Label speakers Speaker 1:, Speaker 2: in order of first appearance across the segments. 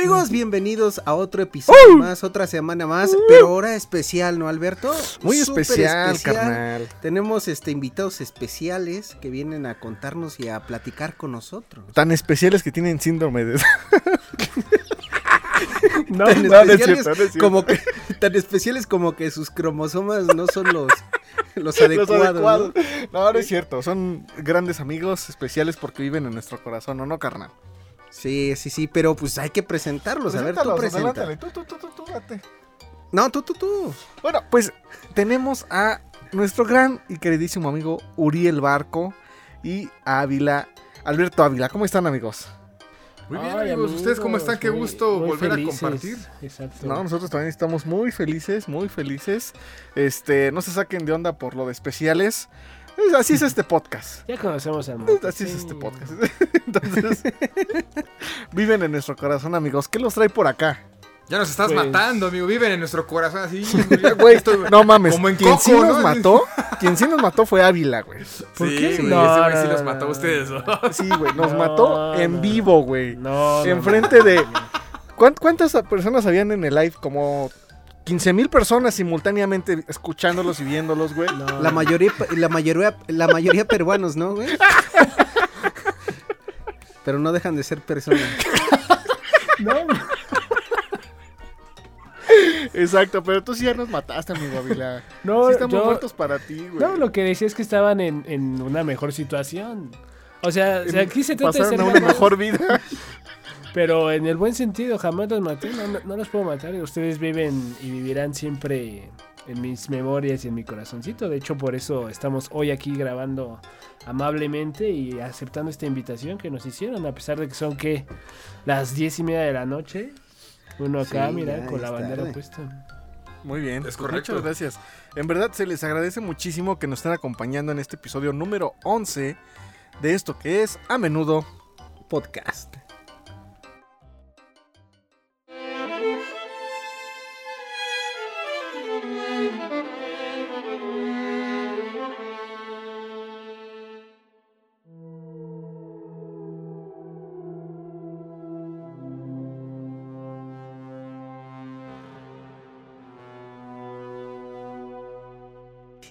Speaker 1: Amigos, bienvenidos a otro episodio más, otra semana más, pero ahora especial, ¿no, Alberto?
Speaker 2: Muy especial, carnal.
Speaker 1: Tenemos este invitados especiales que vienen a contarnos y a platicar con nosotros.
Speaker 2: Tan especiales que tienen síndrome de...
Speaker 1: no, tan, no, especiales no es cierto, no es cierto. como que tan especiales como que sus cromosomas no son los los adecuados. Los adecuados.
Speaker 2: ¿no? no, no es cierto. Son grandes amigos especiales porque viven en nuestro corazón, ¿o no, carnal?
Speaker 1: Sí, sí, sí, pero pues hay que presentarlos. A ver, tú presenta.
Speaker 2: Tú, tú, tú, tú, tú, date.
Speaker 1: No, tú, tú, tú.
Speaker 2: Bueno, pues tenemos a nuestro gran y queridísimo amigo Uriel Barco y Ávila, Alberto Ávila. ¿Cómo están, amigos?
Speaker 3: Muy bien, Ay, amigos. ¿Ustedes cómo están? Qué gusto
Speaker 2: muy
Speaker 3: volver
Speaker 2: felices.
Speaker 3: a compartir.
Speaker 2: Exacto. No, nosotros también estamos muy felices, muy felices. Este, no se saquen de onda por lo de especiales. Así es este podcast.
Speaker 4: Ya conocemos al mundo.
Speaker 2: Así es este podcast. Entonces, viven en nuestro corazón, amigos. ¿Qué los trae por acá?
Speaker 3: Ya nos estás pues... matando, amigo. Viven en nuestro corazón así.
Speaker 2: Güey, estoy... no mames. Como en quien Coco, sí nos ¿no? mató, quien sí nos mató fue Ávila, güey.
Speaker 3: ¿Por sí, qué? Güey, no, ese güey no, sí los mató a ustedes, ¿no?
Speaker 2: Sí, güey. Nos mató en vivo, güey. No. Enfrente de. ¿Cuántas personas habían en el live? Como 15 mil personas simultáneamente escuchándolos y viéndolos, güey.
Speaker 1: No. La mayoría, la mayoría, la mayoría peruanos, ¿no, güey? Pero no dejan de ser personas.
Speaker 4: no.
Speaker 2: Exacto, pero tú sí ya nos mataste, amigo Avila. No, sí estamos yo, muertos para ti, güey.
Speaker 4: No, lo que decía es que estaban en, en una mejor situación. O sea, o sea aquí se trata
Speaker 2: Pasaron
Speaker 4: de ser
Speaker 2: a una mejor vida.
Speaker 4: Pero en el buen sentido, jamás los maté, no, no, los puedo matar. Ustedes viven y vivirán siempre en mis memorias y en mi corazoncito. De hecho, por eso estamos hoy aquí grabando amablemente y aceptando esta invitación que nos hicieron, a pesar de que son que las diez y media de la noche. Uno acá, sí, mira, con la bandera tarde. puesta.
Speaker 2: Muy bien,
Speaker 3: es correcto.
Speaker 2: Muchas gracias. En verdad se les agradece muchísimo que nos estén acompañando en este episodio número 11 de esto que es a menudo podcast.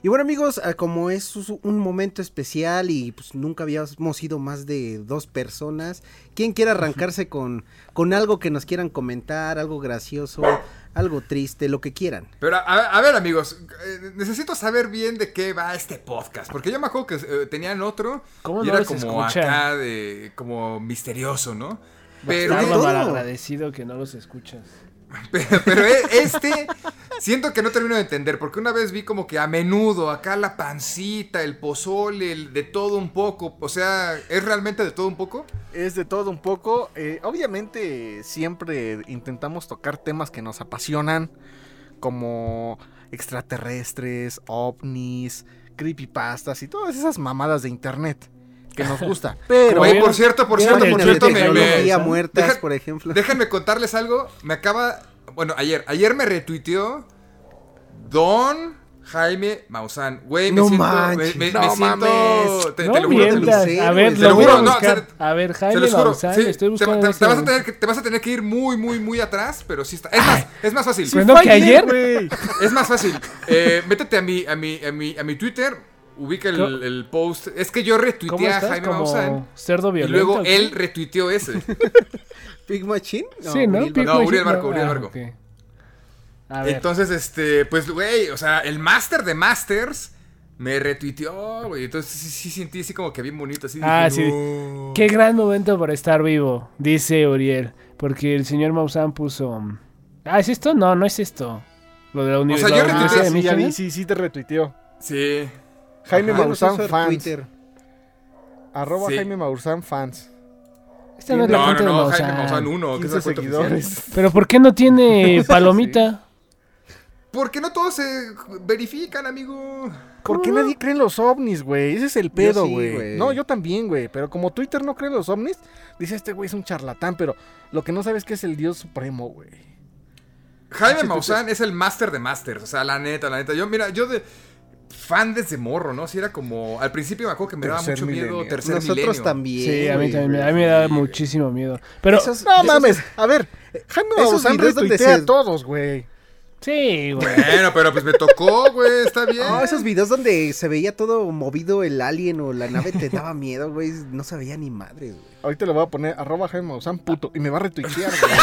Speaker 1: Y bueno amigos, ah, como es un momento especial y pues nunca habíamos sido más de dos personas, ¿quién quiere arrancarse con, con algo que nos quieran comentar, algo gracioso, algo triste, lo que quieran?
Speaker 3: Pero a, a ver amigos, eh, necesito saber bien de qué va este podcast, porque yo me acuerdo que eh, tenían otro
Speaker 4: ¿Cómo
Speaker 3: y
Speaker 4: no
Speaker 3: era como acá de como misterioso, ¿no?
Speaker 4: Pero mal agradecido que no los escuchas.
Speaker 3: Pero, pero e- este siento que no termino de entender porque una vez vi como que a menudo acá la pancita, el pozole, el de todo un poco, o sea, ¿es realmente de todo un poco?
Speaker 2: Es de todo un poco. Eh, obviamente siempre intentamos tocar temas que nos apasionan, como extraterrestres, ovnis, creepypastas y todas esas mamadas de internet que nos gusta. Pero
Speaker 3: Oye, por cierto, por cierto, por cierto, me, me-
Speaker 1: muertas,
Speaker 3: Deja-
Speaker 1: por ejemplo.
Speaker 3: déjenme contarles algo, me acaba, bueno, ayer, ayer me retuiteó Don Jaime Maussan, güey, me
Speaker 1: No
Speaker 3: siento,
Speaker 1: manches,
Speaker 3: me, me-
Speaker 2: no
Speaker 3: me siento,
Speaker 2: mames.
Speaker 3: te,
Speaker 4: no
Speaker 3: te lo juro, te lo-
Speaker 4: A ver,
Speaker 1: te
Speaker 4: lo
Speaker 3: lo juro,
Speaker 4: a
Speaker 3: no,
Speaker 4: a ver, Jaime Maussan,
Speaker 3: sí,
Speaker 4: estoy
Speaker 3: te,
Speaker 4: buscando
Speaker 3: te-
Speaker 4: este
Speaker 3: vas a tener que, te vas a tener que ir muy, muy, muy atrás, pero sí está. Es más, es más fácil.
Speaker 4: Bueno, que ayer.
Speaker 2: güey.
Speaker 3: Es más fácil. Eh, métete a mi, a mi, a mi, a mi Twitter, ubica el, post. Es que yo
Speaker 4: ¿Cómo
Speaker 3: retuiteé a? Jaime Maussan
Speaker 4: cerdo
Speaker 3: y
Speaker 4: violento.
Speaker 3: luego
Speaker 4: ¿o qué?
Speaker 3: él retuiteó ese.
Speaker 1: Big Machine?
Speaker 4: Sí, ¿no?
Speaker 1: Uriel
Speaker 3: No,
Speaker 1: Barco.
Speaker 3: Uriel Barco, Uriel
Speaker 4: Ah,
Speaker 3: Barco.
Speaker 4: ok. A ver.
Speaker 3: Entonces, este, pues, güey, o sea, el máster de masters me retuiteó, güey. Entonces sí, sí sentí así como que bien bonito, así.
Speaker 4: Ah,
Speaker 3: dije,
Speaker 4: sí.
Speaker 3: "No".
Speaker 4: Qué gran momento para estar vivo, dice Uriel. Porque el señor Maussan puso. Ah, ¿es esto? No, no es esto. Lo de la, uni-
Speaker 3: sea,
Speaker 4: la
Speaker 3: yo
Speaker 4: Universidad
Speaker 3: retuiteé,
Speaker 2: sí, ya vi,
Speaker 4: Michigan.
Speaker 2: sí, sí te retuiteó.
Speaker 3: Sí.
Speaker 2: Jaime.
Speaker 1: Ah, no
Speaker 2: Maussan fans.
Speaker 1: Twitter.
Speaker 2: Arroba
Speaker 3: Sí.
Speaker 2: Jaime Maussan fans.
Speaker 4: Esta no es la
Speaker 3: No, no,
Speaker 4: cuenta
Speaker 3: no. Jaime Maussan 1, que es
Speaker 2: 15
Speaker 3: la cuenta
Speaker 2: seguidores.
Speaker 4: Pero ¿por qué no tiene palomita?
Speaker 3: Porque no todos se verifican, amigo.
Speaker 2: ¿Por qué nadie cree en los ovnis, güey? Ese es el pedo,
Speaker 1: sí,
Speaker 2: güey.
Speaker 1: güey.
Speaker 2: no, yo también, güey. Pero como Twitter no cree en los ovnis, dice este güey es un charlatán. Pero lo que no sabes es que es el dios supremo, güey.
Speaker 3: Jaime
Speaker 2: Sí,
Speaker 3: Maussan es el máster de masters. O sea, la neta, la neta. Yo, mira, yo de. Fan desde morro, ¿no? Sí, era como. Al principio me acuerdo que me daba
Speaker 2: Tercer
Speaker 3: mucho miedo.
Speaker 2: milenio.
Speaker 3: Tercer
Speaker 1: Nosotros
Speaker 3: milenio.
Speaker 1: también.
Speaker 4: Sí, a mí
Speaker 1: güey.
Speaker 4: también, me- a mí me da muchísimo miedo. Pero,
Speaker 1: Esos-
Speaker 2: No
Speaker 1: esos-
Speaker 2: mames, a ver, Jaime
Speaker 1: esos
Speaker 2: Maussan
Speaker 1: videos donde
Speaker 2: retuitea
Speaker 1: se-
Speaker 2: a todos, güey.
Speaker 4: sí, güey.
Speaker 3: Bueno, pero pues me tocó, güey. Está bien.
Speaker 1: No, esos videos donde se veía todo movido el alien o la nave te daba miedo, güey. No se veía ni madres, güey.
Speaker 2: Ahorita le voy a poner arroba Jaime Maussan puto y me va a retuitear, güey.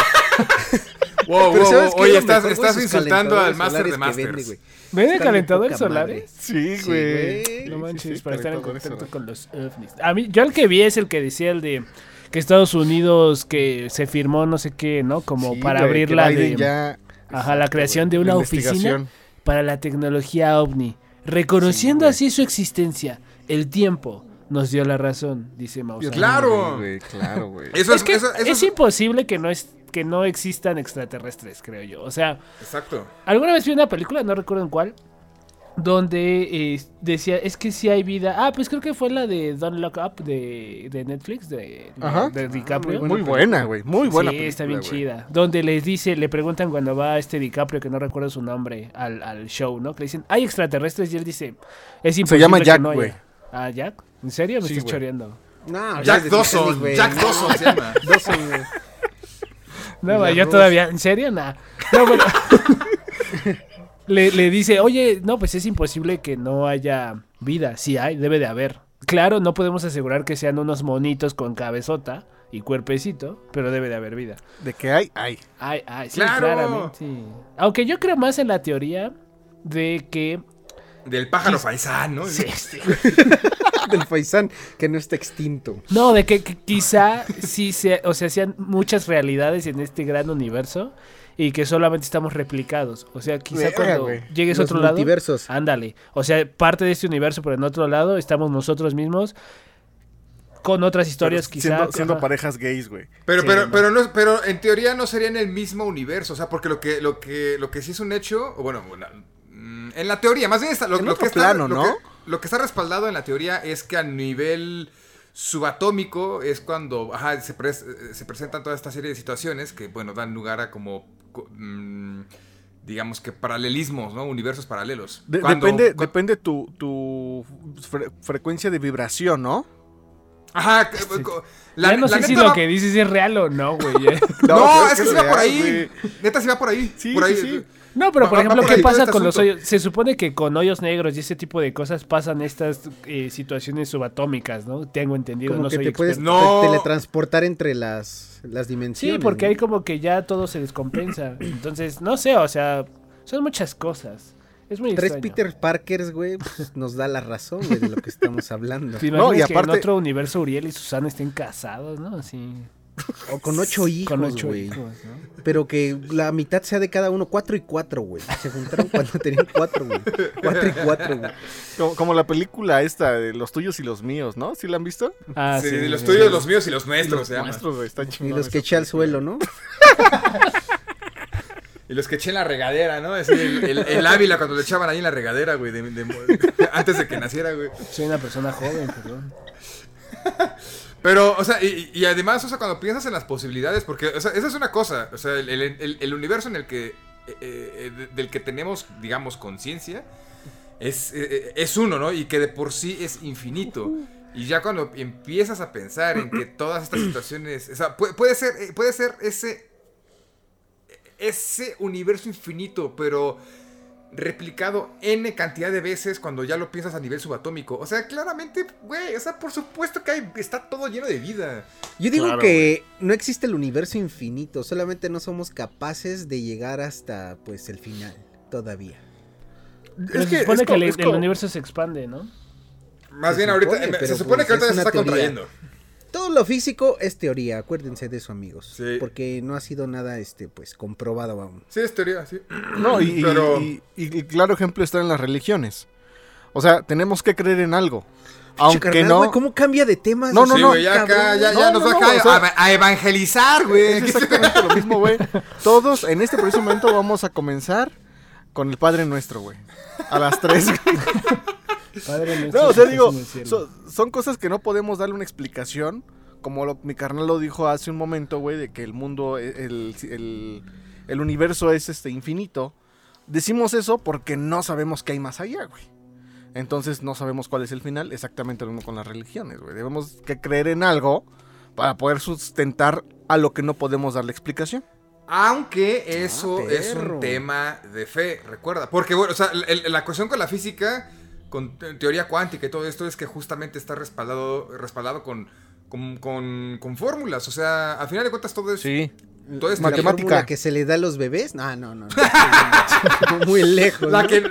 Speaker 3: Wow,
Speaker 1: Pero
Speaker 3: wow,
Speaker 1: ¿sabes
Speaker 3: wow. Oye, estás, estás insultando al Master de
Speaker 1: vende,
Speaker 3: Masters.
Speaker 1: güey.
Speaker 4: ¿Venden calentadores solares?
Speaker 2: Sí,
Speaker 1: Sí,
Speaker 2: güey.
Speaker 4: No manches,
Speaker 2: sí,
Speaker 4: para estar en contacto con los ovnis. A mí, yo el que vi es el que decía el de que Estados Unidos que se firmó no sé qué, ¿no? Como
Speaker 2: Sí,
Speaker 4: para abrir la de
Speaker 2: ya-
Speaker 4: Ajá, la creación de una oficina para la tecnología ovni, reconociendo así su existencia. El tiempo nos dio la razón, dice Maussan.
Speaker 3: Claro.
Speaker 2: Güey, claro, güey.
Speaker 3: Eso
Speaker 4: Es que
Speaker 3: eso- eso
Speaker 4: es imposible que no es que no existan extraterrestres, creo yo. O sea,
Speaker 3: Exacto.
Speaker 4: Alguna vez vi una película, no recuerdo en cuál, donde eh, decía, es que si hay vida. Ah, pues creo que fue la de Don't Look Up de, de Netflix, de,
Speaker 2: Ajá.
Speaker 4: de DiCaprio.
Speaker 2: Muy buena, güey. Muy buena.
Speaker 4: sí, está bien chida. Donde les dice, le preguntan cuando va este DiCaprio, que no recuerdo su nombre, al, al show, ¿no? Que le dicen, hay extraterrestres y él dice, es imposible
Speaker 2: llama
Speaker 4: que
Speaker 2: Jack,
Speaker 4: no haya".
Speaker 2: güey.
Speaker 4: Ah, Jack. ¿En serio? Me
Speaker 2: Sí,
Speaker 4: estás choreando.
Speaker 1: No,
Speaker 3: Jack Dawson. Jack Dawson se llama.
Speaker 1: Dawson, güey.
Speaker 4: No, yo
Speaker 1: Rose.
Speaker 4: todavía, ¿en serio? Nah. No, bueno. le, le dice, oye, no, pues es imposible que no haya vida. Sí hay, debe de haber. Claro, no podemos asegurar que sean unos monitos con cabezota y cuerpecito, pero debe de haber vida.
Speaker 2: De que hay, hay.
Speaker 4: Ay, ay, sí,
Speaker 3: Claro.
Speaker 4: claramente. sí. Aunque yo creo más en la teoría de que...
Speaker 3: Del pájaro faisán, ¿no?
Speaker 4: Sí, sí.
Speaker 1: Del Faisán, que no está extinto.
Speaker 4: No, de que, que quizá sí sea, o sea, sean muchas realidades en este gran universo y que solamente estamos replicados. O sea, quizá
Speaker 2: Verga,
Speaker 4: cuando llegues a otro lado, ándale. O sea, parte de este universo, pero en otro lado estamos nosotros mismos con otras historias, quizá.
Speaker 2: Siendo, parejas gays, güey.
Speaker 3: Pero,
Speaker 4: Sí,
Speaker 3: pero,
Speaker 4: no.
Speaker 3: pero, no, pero en teoría no sería en el mismo universo, o sea, porque lo que, lo que, lo que sí es un hecho, o bueno, bueno, en la teoría, más bien está, lo, que está,
Speaker 2: plano,
Speaker 3: lo
Speaker 2: ¿no?
Speaker 3: que- lo que está respaldado en la teoría es que a nivel subatómico es cuando ajá, se, eh, se presentan toda esta serie de situaciones que, bueno, dan lugar a como, co- mm, digamos que paralelismos, ¿no? Universos paralelos.
Speaker 2: De-
Speaker 3: Cuando-
Speaker 2: depende depende tu, tu fre- frecuencia de vibración, ¿no?
Speaker 3: Ajá, la,
Speaker 4: ya no
Speaker 3: la
Speaker 4: sé si lo
Speaker 3: va-
Speaker 4: que dices es real o no, güey.
Speaker 3: No, es que
Speaker 2: es
Speaker 3: sí va por ahí. Neta sí va por ahí.
Speaker 2: Sí,
Speaker 3: por ahí.
Speaker 2: sí, sí.
Speaker 4: No, pero
Speaker 3: Va-
Speaker 4: por
Speaker 3: va
Speaker 4: ejemplo,
Speaker 3: por
Speaker 4: ¿qué pasa
Speaker 3: este
Speaker 4: con los hoyos? Se supone que con hoyos negros y ese tipo de cosas pasan estas eh, situaciones subatómicas, ¿no? Tengo entendido,
Speaker 1: Como
Speaker 4: no
Speaker 1: que
Speaker 4: soy
Speaker 1: te puedes
Speaker 4: experto.
Speaker 3: No.
Speaker 1: te- teletransportar entre las, las
Speaker 4: Sí,
Speaker 1: dimensiones.
Speaker 4: porque
Speaker 1: ¿no?
Speaker 4: hay como que ya todo se descompensa. Entonces, no sé, o sea, son muchas cosas. Es muy
Speaker 1: Tres
Speaker 4: extraño.
Speaker 1: Peter Parkers, güey, pues, nos da la razón, güey, de lo que estamos hablando.
Speaker 4: ¿Te
Speaker 2: No, y
Speaker 4: imaginas que
Speaker 2: aparte-
Speaker 4: en otro universo Uriel y Susana estén casados, ¿no? Así.
Speaker 1: O con ocho hijos,
Speaker 4: con ocho
Speaker 1: güey.
Speaker 4: hijos, ¿no?
Speaker 1: Pero que la mitad sea de cada uno, cuatro y cuatro, güey. Se juntaron cuando tenían cuatro, güey. Cuatro y cuatro, güey.
Speaker 2: Como, como la película esta de los tuyos y los míos, ¿no? ¿Sí la han visto?
Speaker 4: Ah,
Speaker 3: Sí,
Speaker 4: sí,
Speaker 3: los
Speaker 4: sí,
Speaker 3: tuyos,
Speaker 4: sí.
Speaker 3: los míos y los nuestros,
Speaker 2: los
Speaker 3: se llama.
Speaker 2: nuestros, güey, están
Speaker 1: Y
Speaker 2: chingones.
Speaker 1: los que eché al suelo, ¿no?
Speaker 3: Y los que eché en la regadera, ¿no? Así, el, el- el Ávila cuando le echaban ahí en la regadera, güey, de- de- antes de que naciera, güey.
Speaker 4: Soy una persona joven, perdón.
Speaker 3: Pero, o sea, y, y además, o sea, cuando piensas en las posibilidades, porque, o sea, esa es una cosa, o sea, el, universo en el que, eh, eh, de- del que tenemos, digamos, conciencia, es, eh, es uno, ¿no? Y que de por sí es infinito. Y ya cuando empiezas a pensar en que todas estas situaciones, o sea, puede, puede ser, puede ser ese, ese universo infinito, pero replicado n cantidad de veces cuando ya lo piensas a nivel subatómico. O sea, claramente, güey, o sea, por supuesto que hay, está todo lleno de vida.
Speaker 1: Yo digo
Speaker 2: Claro,
Speaker 1: que no existe el universo infinito, solamente no somos capaces de llegar hasta, pues, el final, todavía.
Speaker 4: Pero
Speaker 2: Es
Speaker 4: se
Speaker 2: que
Speaker 4: supone
Speaker 2: es
Speaker 4: que el, universo se expande, ¿no?
Speaker 3: Más
Speaker 1: Se
Speaker 3: bien ahorita,
Speaker 1: supone,
Speaker 3: eh, se supone que
Speaker 1: pues,
Speaker 3: ahorita
Speaker 1: es
Speaker 3: se está
Speaker 1: teoría.
Speaker 3: contrayendo.
Speaker 1: Todo lo físico es teoría, acuérdense de eso, amigos.
Speaker 3: Sí.
Speaker 1: Porque no ha sido nada, este, pues, comprobado aún.
Speaker 3: Sí, es teoría, sí.
Speaker 2: No, y,
Speaker 3: Pero-
Speaker 2: y- y el claro ejemplo está en las religiones. O sea, tenemos que creer en algo. Aunque
Speaker 1: Carnal,
Speaker 2: no.
Speaker 1: güey, ¿Cómo cambia de temas?
Speaker 2: No, no,
Speaker 3: sí,
Speaker 2: no,
Speaker 3: güey, ya acá, ya,
Speaker 2: No,
Speaker 3: ya
Speaker 2: no,
Speaker 3: nos va
Speaker 2: no,
Speaker 3: acá
Speaker 2: o sea-
Speaker 3: a, a evangelizar, güey.
Speaker 2: Es exactamente lo mismo, güey. Todos en este preciso momento vamos a comenzar con el Padre Nuestro, güey. A las 3.
Speaker 4: Padre nuestro
Speaker 2: No, o sea, digo, son cosas que no podemos darle una explicación. Como lo- mi carnal lo dijo hace un momento, güey, de que el mundo, e- el, el- el universo es este infinito. Decimos eso porque no sabemos qué hay más allá, güey. Entonces no sabemos cuál es el final, exactamente lo mismo con las religiones, güey. Debemos que creer en algo para poder sustentar a lo que no podemos darle explicación.
Speaker 3: Aunque eso
Speaker 1: Ah,
Speaker 3: es un tema de fe, recuerda. Porque, bueno, o sea, el- el- la cuestión con la física, con te- teoría cuántica y todo esto, es que justamente está respaldado, respaldado con, con, con- con fórmulas. O sea, al final de cuentas todo es...
Speaker 2: Sí.
Speaker 3: Todo es
Speaker 1: ¿La
Speaker 2: Matemática.
Speaker 1: fórmula que se le da a los bebés? No, no, no. no. Muy lejos.
Speaker 3: La
Speaker 1: ¿no?
Speaker 3: que,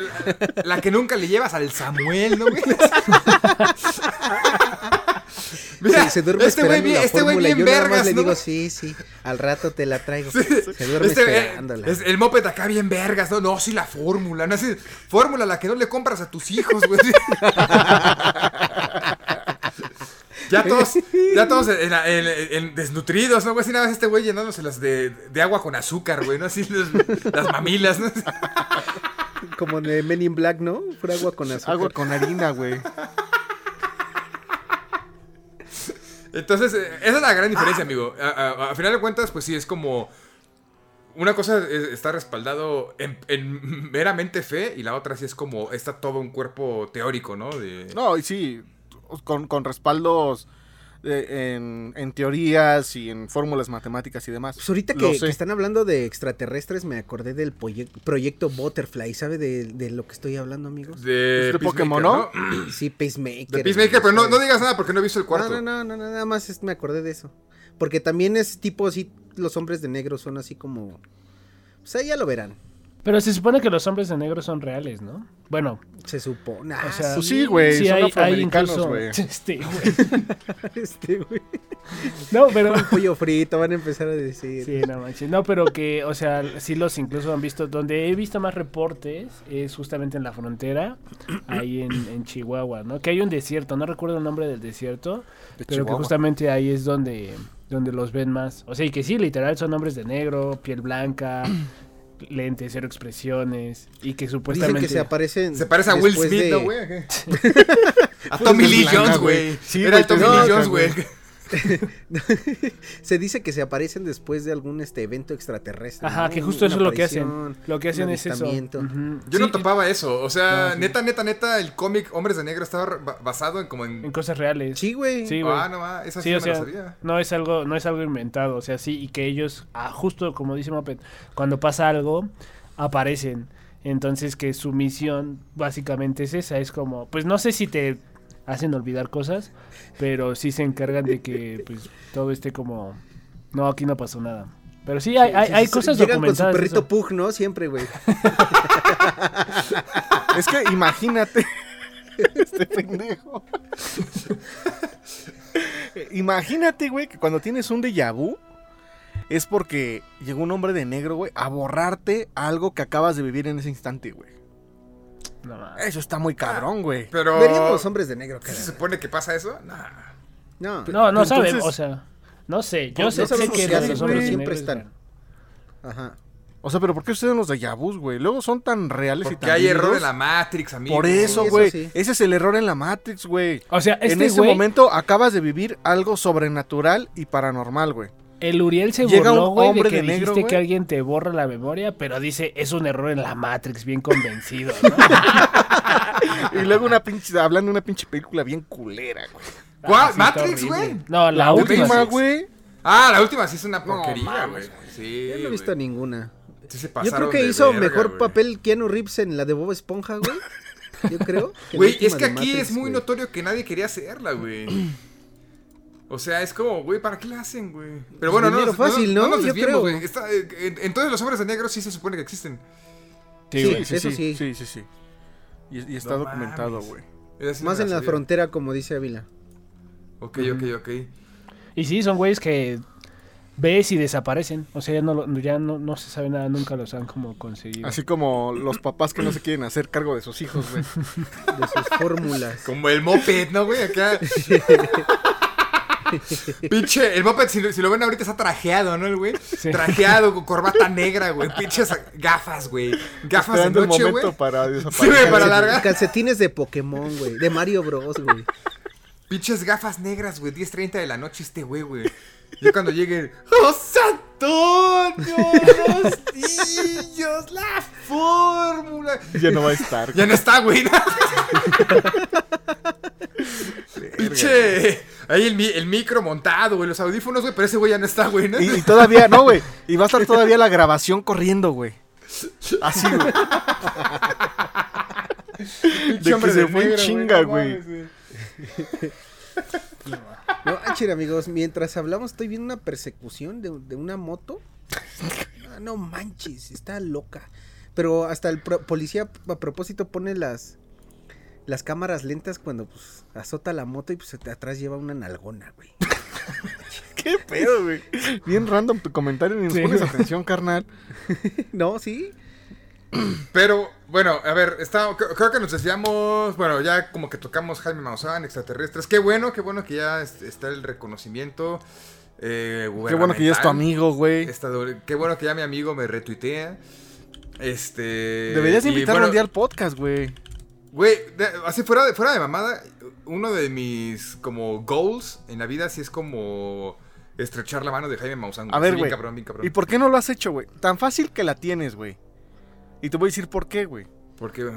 Speaker 3: la que nunca le llevas al Samuel, ¿no? Mira,
Speaker 1: se, se duerme
Speaker 3: este güey
Speaker 1: esperando
Speaker 3: bien,
Speaker 1: la
Speaker 3: este güey
Speaker 1: fórmula.
Speaker 3: bien
Speaker 1: Yo nada más
Speaker 3: vergas,
Speaker 1: le
Speaker 3: ¿no?
Speaker 1: digo, sí, sí, al rato te la traigo. Se duerme
Speaker 3: Este, eh,
Speaker 1: esperándola.
Speaker 3: es- el moped acá bien vergas, no, no, sí la fórmula, no es fórmula la que no le compras a tus hijos, güey. ya todos, ya todos en- en- en desnutridos, ¿no, güey? Así nada más este güey llenándoselas de, de agua con azúcar, güey, ¿no? Así los- las mamilas, ¿no?
Speaker 1: Como de Men in Black, ¿no? Fue agua con azúcar.
Speaker 2: Agua con harina, güey.
Speaker 3: Entonces, eh, esa es la gran diferencia, amigo. A, final de cuentas, pues sí, es como. Una cosa es- está respaldado en, en meramente fe y la otra sí es como. Está todo un cuerpo teórico, ¿no?
Speaker 2: No, y sí, con, con respaldos en, en teorías y en fórmulas matemáticas y demás.
Speaker 1: Pues ahorita que, que están hablando de extraterrestres, me acordé del proyecto Butterfly. ¿Sabe de, de lo que estoy hablando, amigos?
Speaker 3: De,
Speaker 2: Es de
Speaker 3: Peacemaker,
Speaker 2: Pokémon, ¿no?
Speaker 1: Sí, Pacemaker.
Speaker 3: De Peacemaker, pero no, no digas nada porque no he visto el cuarto.
Speaker 1: No, no, no, no, no, nada más es- me acordé de eso. Porque también es tipo así, los hombres de negro son así como... Pues ahí ya lo verán,
Speaker 4: Pero se supone que los hombres de negro son reales, ¿no? Bueno,
Speaker 1: se supone. Ah,
Speaker 4: o sea,
Speaker 2: Pues sí, güey, son
Speaker 4: hay, hay
Speaker 2: afroamericanos,
Speaker 4: incluso...
Speaker 2: güey.
Speaker 4: Este, güey.
Speaker 1: este, güey.
Speaker 4: No, pero...
Speaker 1: Un pollo frito, van a empezar a decir.
Speaker 4: Sí, no manches. No, pero que, o sea, sí los incluso han visto. Donde he visto más reportes es justamente en la frontera, ahí en, en Chihuahua, ¿no? Que hay un desierto, no recuerdo el nombre del desierto,
Speaker 2: De
Speaker 4: pero que justamente ahí es donde, donde los ven más. O sea, y que sí, literal son hombres de negro, piel blanca, lentes, cero expresiones, y que
Speaker 1: Dicen
Speaker 4: supuestamente...
Speaker 1: que se aparecen.
Speaker 3: Se parece a Will Smith,
Speaker 1: de-
Speaker 3: ¿no, güey? a Tommy Lee Jones,
Speaker 2: güey. Sí,
Speaker 3: Era Tommy Lee Jones, güey.
Speaker 1: se dice que se aparecen después de algún este evento extraterrestre.
Speaker 4: Ajá,
Speaker 1: ¿no?
Speaker 4: que justo eso es lo que hacen. Lo que hacen es eso.
Speaker 3: Yo no topaba eso. O sea,
Speaker 4: No, sí.
Speaker 3: neta, neta, neta, el cómic Hombres de Negro estaba basado en como en.
Speaker 4: En cosas reales.
Speaker 1: Sí, güey.
Speaker 4: Sí, güey.
Speaker 3: ah, no, ma, esa sí,
Speaker 4: Sí, o
Speaker 3: me la sabía.
Speaker 4: no es algo, no es algo inventado, o sea, sí, y que ellos, ah, justo como dice Moped, cuando pasa algo, aparecen. Entonces que su misión básicamente es esa, es como, pues no sé si te hacen olvidar cosas, pero sí se encargan de que pues todo esté como, no, aquí no pasó nada. Pero sí, hay, hay, cosas
Speaker 1: Llegan con su
Speaker 4: documentadas.
Speaker 1: perrito
Speaker 4: eso.
Speaker 1: Pug, ¿no? Siempre, güey.
Speaker 2: Es que imagínate. este pendejo. imagínate, güey, que cuando tienes un déjà vu es porque llegó un hombre de negro, güey, a borrarte algo que acabas de vivir en ese instante, güey.
Speaker 4: No.
Speaker 2: Eso está muy cabrón, güey.
Speaker 3: Pero.
Speaker 1: Veríamos hombres de negro,
Speaker 3: ¿Se supone que pasa eso? Nah.
Speaker 1: No,
Speaker 4: no, no
Speaker 2: Entonces-
Speaker 4: sabemos, o sea, no sé, yo
Speaker 1: No
Speaker 4: sé, sé que de los hombres de
Speaker 1: siempre están. Ajá.
Speaker 2: O sea, pero ¿por qué ustedes los déjà vus, güey? Luego son tan reales y tan
Speaker 3: hay error en la Matrix, amigo.
Speaker 2: Por eso, güey.
Speaker 1: sí.
Speaker 2: Ese es el error en la Matrix, güey.
Speaker 4: O sea,
Speaker 2: en
Speaker 4: este
Speaker 2: ese momento acabas de vivir algo sobrenatural y paranormal, güey.
Speaker 4: El Uriel se
Speaker 2: Llega
Speaker 4: burló,
Speaker 2: un
Speaker 4: güey, de que
Speaker 2: de negro,
Speaker 4: dijiste que alguien te borra la memoria, pero dice, es un error en la Matrix, bien convencido, ¿no?
Speaker 2: Y luego una pinche, hablando de una pinche película bien culera, güey.
Speaker 3: ¿Cuál?
Speaker 4: Ah, está
Speaker 3: ¿Matrix, güey?
Speaker 4: No, la,
Speaker 2: La
Speaker 4: última.
Speaker 2: güey.
Speaker 3: Ah, la última sí es una
Speaker 2: No
Speaker 3: porquería, güey. Sí.
Speaker 1: Yo no he visto ninguna.
Speaker 3: Sí se
Speaker 1: Yo creo que hizo
Speaker 3: verga,
Speaker 1: mejor papel Keanu Reeves en la de Bob Esponja, güey. Yo creo.
Speaker 3: Güey, es que aquí
Speaker 1: Matrix,
Speaker 3: es muy notorio que nadie quería hacerla, güey. O sea, es como, güey, ¿para qué la hacen, güey? Pero bueno, no, nos-
Speaker 1: fácil, ¿no?
Speaker 3: nos
Speaker 1: Yo
Speaker 3: desviemos,
Speaker 1: creo.
Speaker 3: güey. Eh, en- Entonces los hombres de negro sí se supone que existen.
Speaker 1: Sí,
Speaker 2: Sí,
Speaker 1: eso
Speaker 2: sí,
Speaker 1: sí.
Speaker 2: sí. Sí, Y, y está
Speaker 3: No
Speaker 2: documentado, güey.
Speaker 3: No
Speaker 1: Más en la
Speaker 3: sabía.
Speaker 1: frontera, como dice Ávila.
Speaker 3: Ok, ok, ok.
Speaker 4: Y sí, son güeyes que ves y desaparecen. O sea, ya no, lo- ya no, no se sabe nada, nunca los han como conseguido.
Speaker 2: Así como los papás que no se quieren hacer cargo de sus hijos, güey.
Speaker 1: De sus fórmulas.
Speaker 3: Como el moped, ¿no, güey? Acá. Pinche, el moped, si, lo- si lo ven ahorita, está trajeado, ¿no, el güey?
Speaker 4: Sí.
Speaker 3: Trajeado, con corbata negra, güey. Pinches gafas, güey. Gafas de
Speaker 2: Esperando el
Speaker 3: noche,
Speaker 2: momento
Speaker 3: güey.
Speaker 2: para
Speaker 3: Sí,
Speaker 2: desaparecer.
Speaker 3: güey, para
Speaker 1: Calcet-
Speaker 3: largar.
Speaker 1: Calcetines de Pokémon, güey. De Mario Bros, güey.
Speaker 3: Pinches gafas negras, güey. 10.30 de la noche este güey, güey. Yo cuando llegue... ¡Oh, santo! Antonio Rostillos, la fórmula.
Speaker 2: Ya no va a estar.
Speaker 3: Ya no está, güey. Pinche. Ahí el, mi- el micro montado, güey. Los audífonos, güey. Pero ese güey ya no está, güey. ¿no?
Speaker 2: Y, y todavía, no, güey. Y va a estar todavía la grabación corriendo, güey. Así, güey. De que se fue en chinga,
Speaker 3: no
Speaker 2: güey.
Speaker 1: No, manchen, amigos, mientras hablamos estoy viendo una persecución de, de una moto. Ah, no manches, está loca. Pero hasta el pro- policía a propósito pone las las cámaras lentas cuando pues azota la moto y pues atrás lleva una nalgona, güey.
Speaker 2: ¿Qué pedo, güey? Bien random tu comentario, ni nos
Speaker 4: Sí.
Speaker 2: pones atención, carnal.
Speaker 1: no, sí.
Speaker 3: Pero, bueno, a ver, está, cre- creo que nos desviamos, bueno, ya como que tocamos Jaime Maussan, extraterrestres. Qué bueno, qué bueno que ya es- está el reconocimiento. Eh,
Speaker 2: Qué bueno que ya es tu amigo, güey.
Speaker 3: Qué bueno que ya mi amigo me retuitea. Este.
Speaker 2: Deberías
Speaker 3: y
Speaker 2: invitarlo
Speaker 3: bueno,
Speaker 2: un día al podcast, güey.
Speaker 3: Güey, así fuera de, fuera de mamada, uno de mis como goals en la vida sí es como estrechar la mano de Jaime Maussan.
Speaker 2: A ver,
Speaker 3: Sí,
Speaker 2: güey.
Speaker 3: cabrón, bien cabrón.
Speaker 2: ¿Y por qué no lo has hecho, güey? Tan fácil que la tienes, güey. Y te voy a decir por qué, güey.
Speaker 3: Porque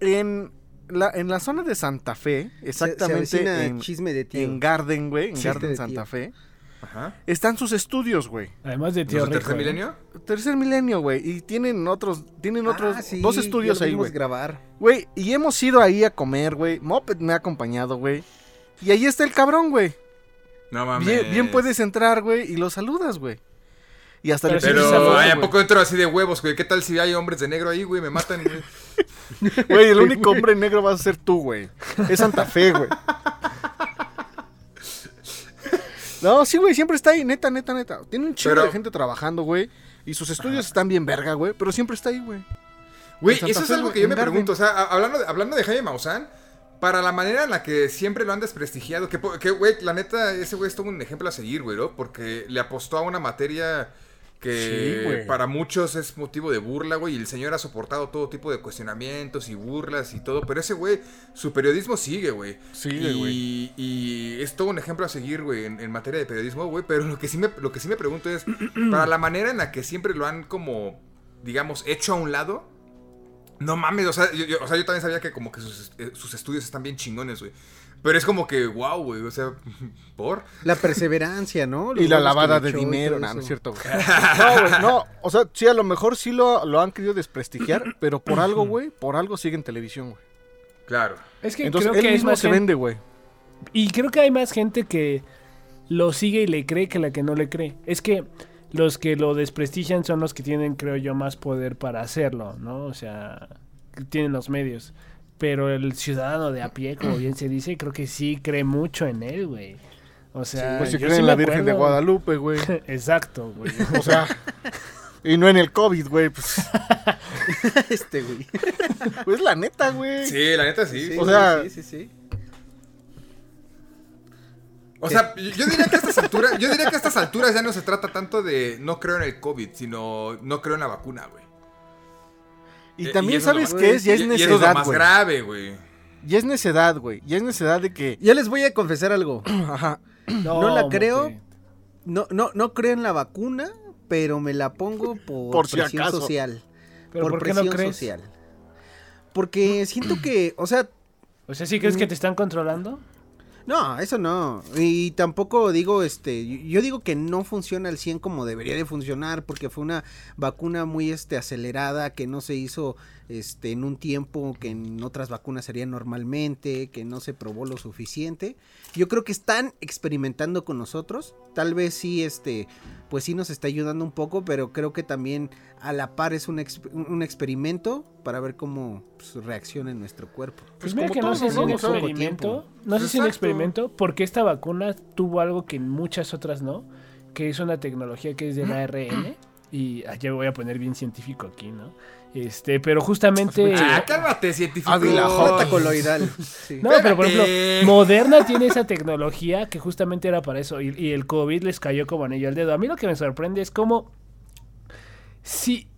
Speaker 2: En la, en la zona de Santa Fe,
Speaker 1: Se-
Speaker 2: exactamente
Speaker 1: se avecina
Speaker 2: en,
Speaker 1: chisme de tío.
Speaker 2: en Garden, güey, en Garden
Speaker 1: de
Speaker 2: Santa
Speaker 1: tío.
Speaker 2: Fe,
Speaker 3: Ajá.
Speaker 2: están sus estudios, güey.
Speaker 4: Además de
Speaker 3: ¿Los
Speaker 4: tío rico.
Speaker 3: tercer
Speaker 4: ¿eh?
Speaker 3: milenio?
Speaker 2: Tercer milenio, güey. Y tienen otros, tienen otros,
Speaker 1: Ah, sí,
Speaker 2: dos estudios ahí, güey.
Speaker 1: grabar.
Speaker 2: Güey, y hemos ido ahí a comer, güey. Moped me ha acompañado, güey. Y ahí está el cabrón, güey.
Speaker 3: No mames.
Speaker 2: Bien, bien puedes entrar, güey, y lo saludas, güey. Y hasta
Speaker 4: Pero
Speaker 2: le
Speaker 3: Pero, ay, ¿a poco entro así de huevos, güey? ¿Qué tal si hay hombres de negro ahí, güey? Me matan, güey.
Speaker 2: Güey, el único hombre negro vas a ser tú, güey. Es Santa Fe, güey. No, sí, güey, siempre está ahí, neta, neta, neta. Tiene un chingo
Speaker 3: Pero-
Speaker 2: de gente trabajando, güey. Y sus estudios están bien verga, güey. Pero siempre está ahí, güey.
Speaker 3: Güey, eso es algo que yo me
Speaker 2: Garden.
Speaker 3: pregunto. O sea, hablando de, hablando de Jaime Maussan, para la manera en la que siempre lo han desprestigiado, que, güey, la neta, ese güey es todo un ejemplo a seguir, güey, ¿no? Porque le apostó a una materia que
Speaker 2: Sí,
Speaker 3: para muchos es motivo de burla, güey, y el señor ha soportado todo tipo de cuestionamientos y burlas y todo, pero ese güey, su periodismo sigue, güey.
Speaker 2: Sigue, güey.
Speaker 3: y, y es todo un ejemplo a seguir, güey, en, en materia de periodismo, güey, pero lo que, sí me, lo que sí me pregunto es, para la manera en la que siempre lo han como, digamos, hecho a un lado, no mames, o sea, yo, yo- o sea, yo también sabía que como que sus, eh, sus estudios están bien chingones, güey. Pero es como que, wow, güey, o sea, ¿por?
Speaker 1: La perseverancia, ¿no? Los
Speaker 2: Y la lavada de dinero, no, no es cierto, güey. No, güey, no. O sea, sí, a lo mejor sí lo, lo han querido desprestigiar, pero por algo, güey, por algo sigue en televisión, güey.
Speaker 3: Claro.
Speaker 4: Es que
Speaker 2: Entonces,
Speaker 4: creo
Speaker 2: él
Speaker 4: que
Speaker 2: mismo se
Speaker 4: gente-
Speaker 2: vende, güey.
Speaker 4: Y creo que hay más gente que lo sigue y le cree que la que no le cree. Es que los que lo desprestigian son los que tienen, creo yo, más poder para hacerlo, ¿no? O sea, que tienen los medios. Pero el ciudadano de a pie, como bien se dice, creo que sí cree mucho en él, güey. O sea,
Speaker 2: Pues si creen
Speaker 4: sí
Speaker 2: en la Virgen de Guadalupe, güey.
Speaker 4: Exacto, güey.
Speaker 2: O sea, y no en el COVID, güey. Pues,
Speaker 1: este, güey.
Speaker 2: pues la neta, güey.
Speaker 3: Sí, la neta sí.
Speaker 1: Sí,
Speaker 2: O sea-
Speaker 1: sí, sí, sí.
Speaker 3: O sea, yo yo diría que a estas alturas, yo diría que a estas alturas ya no se trata tanto de no creo en el COVID, sino no creo en la vacuna, güey.
Speaker 2: Y
Speaker 3: Eh,
Speaker 2: también
Speaker 3: es lo
Speaker 2: sabes qué es, ya es
Speaker 3: y- y eso es lo más
Speaker 2: güey.
Speaker 3: grave, güey.
Speaker 2: Ya es necedad, güey. Ya es necedad de que.
Speaker 1: Yo les voy a confesar algo.
Speaker 2: Ajá.
Speaker 1: No la creo. No, no, no creo en la vacuna, pero me la pongo por,
Speaker 2: Por si
Speaker 1: presión
Speaker 2: acaso.
Speaker 1: social.
Speaker 4: ¿Pero
Speaker 1: por,
Speaker 4: por qué no
Speaker 1: presión
Speaker 4: crees?
Speaker 1: social. Porque siento que, o sea,
Speaker 4: O sea, ¿sí crees que te están controlando?
Speaker 1: No, eso no. Y tampoco digo, este, yo- digo que no funciona al 100 como debería de funcionar, porque fue una vacuna muy, este, acelerada, que no se hizo, este, en un tiempo que en otras vacunas sería normalmente, que no se probó lo suficiente. Yo creo que están experimentando con nosotros. Tal vez sí, este, pues sí nos está ayudando un poco, pero creo que también a la par es un, un experimento para ver cómo pues, reacciona en nuestro cuerpo.
Speaker 4: Pues
Speaker 2: Pues
Speaker 4: mira que no sé si un experimento, no sé si un experimento, porque esta vacuna tuvo algo que en muchas otras no, que es una tecnología que es del ARN y ah, ya voy a poner bien científico aquí, ¿no? Este, pero justamente
Speaker 3: Ah, cálmate, científico.
Speaker 1: Plata coloidal. Sí.
Speaker 4: no, pero por ejemplo. Moderna tiene esa tecnología que justamente era para eso y, y el COVID les cayó como anillo al dedo. A mí lo que me sorprende es cómo si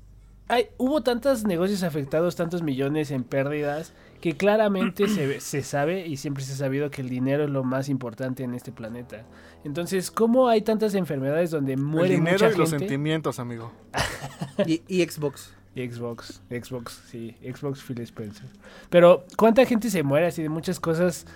Speaker 4: hay, hubo tantos negocios afectados, tantos millones en pérdidas, que claramente se, ve- se sabe y siempre se ha sabido que el dinero es lo más importante en este planeta. Entonces, ¿cómo hay tantas enfermedades donde
Speaker 2: El
Speaker 4: muere
Speaker 2: dinero
Speaker 4: mucha
Speaker 2: y los sentimientos, amigo.
Speaker 1: Y, y Xbox.
Speaker 4: Xbox, Xbox, sí, Xbox Phil Spencer. Pero, ¿cuánta gente se muere así de muchas cosas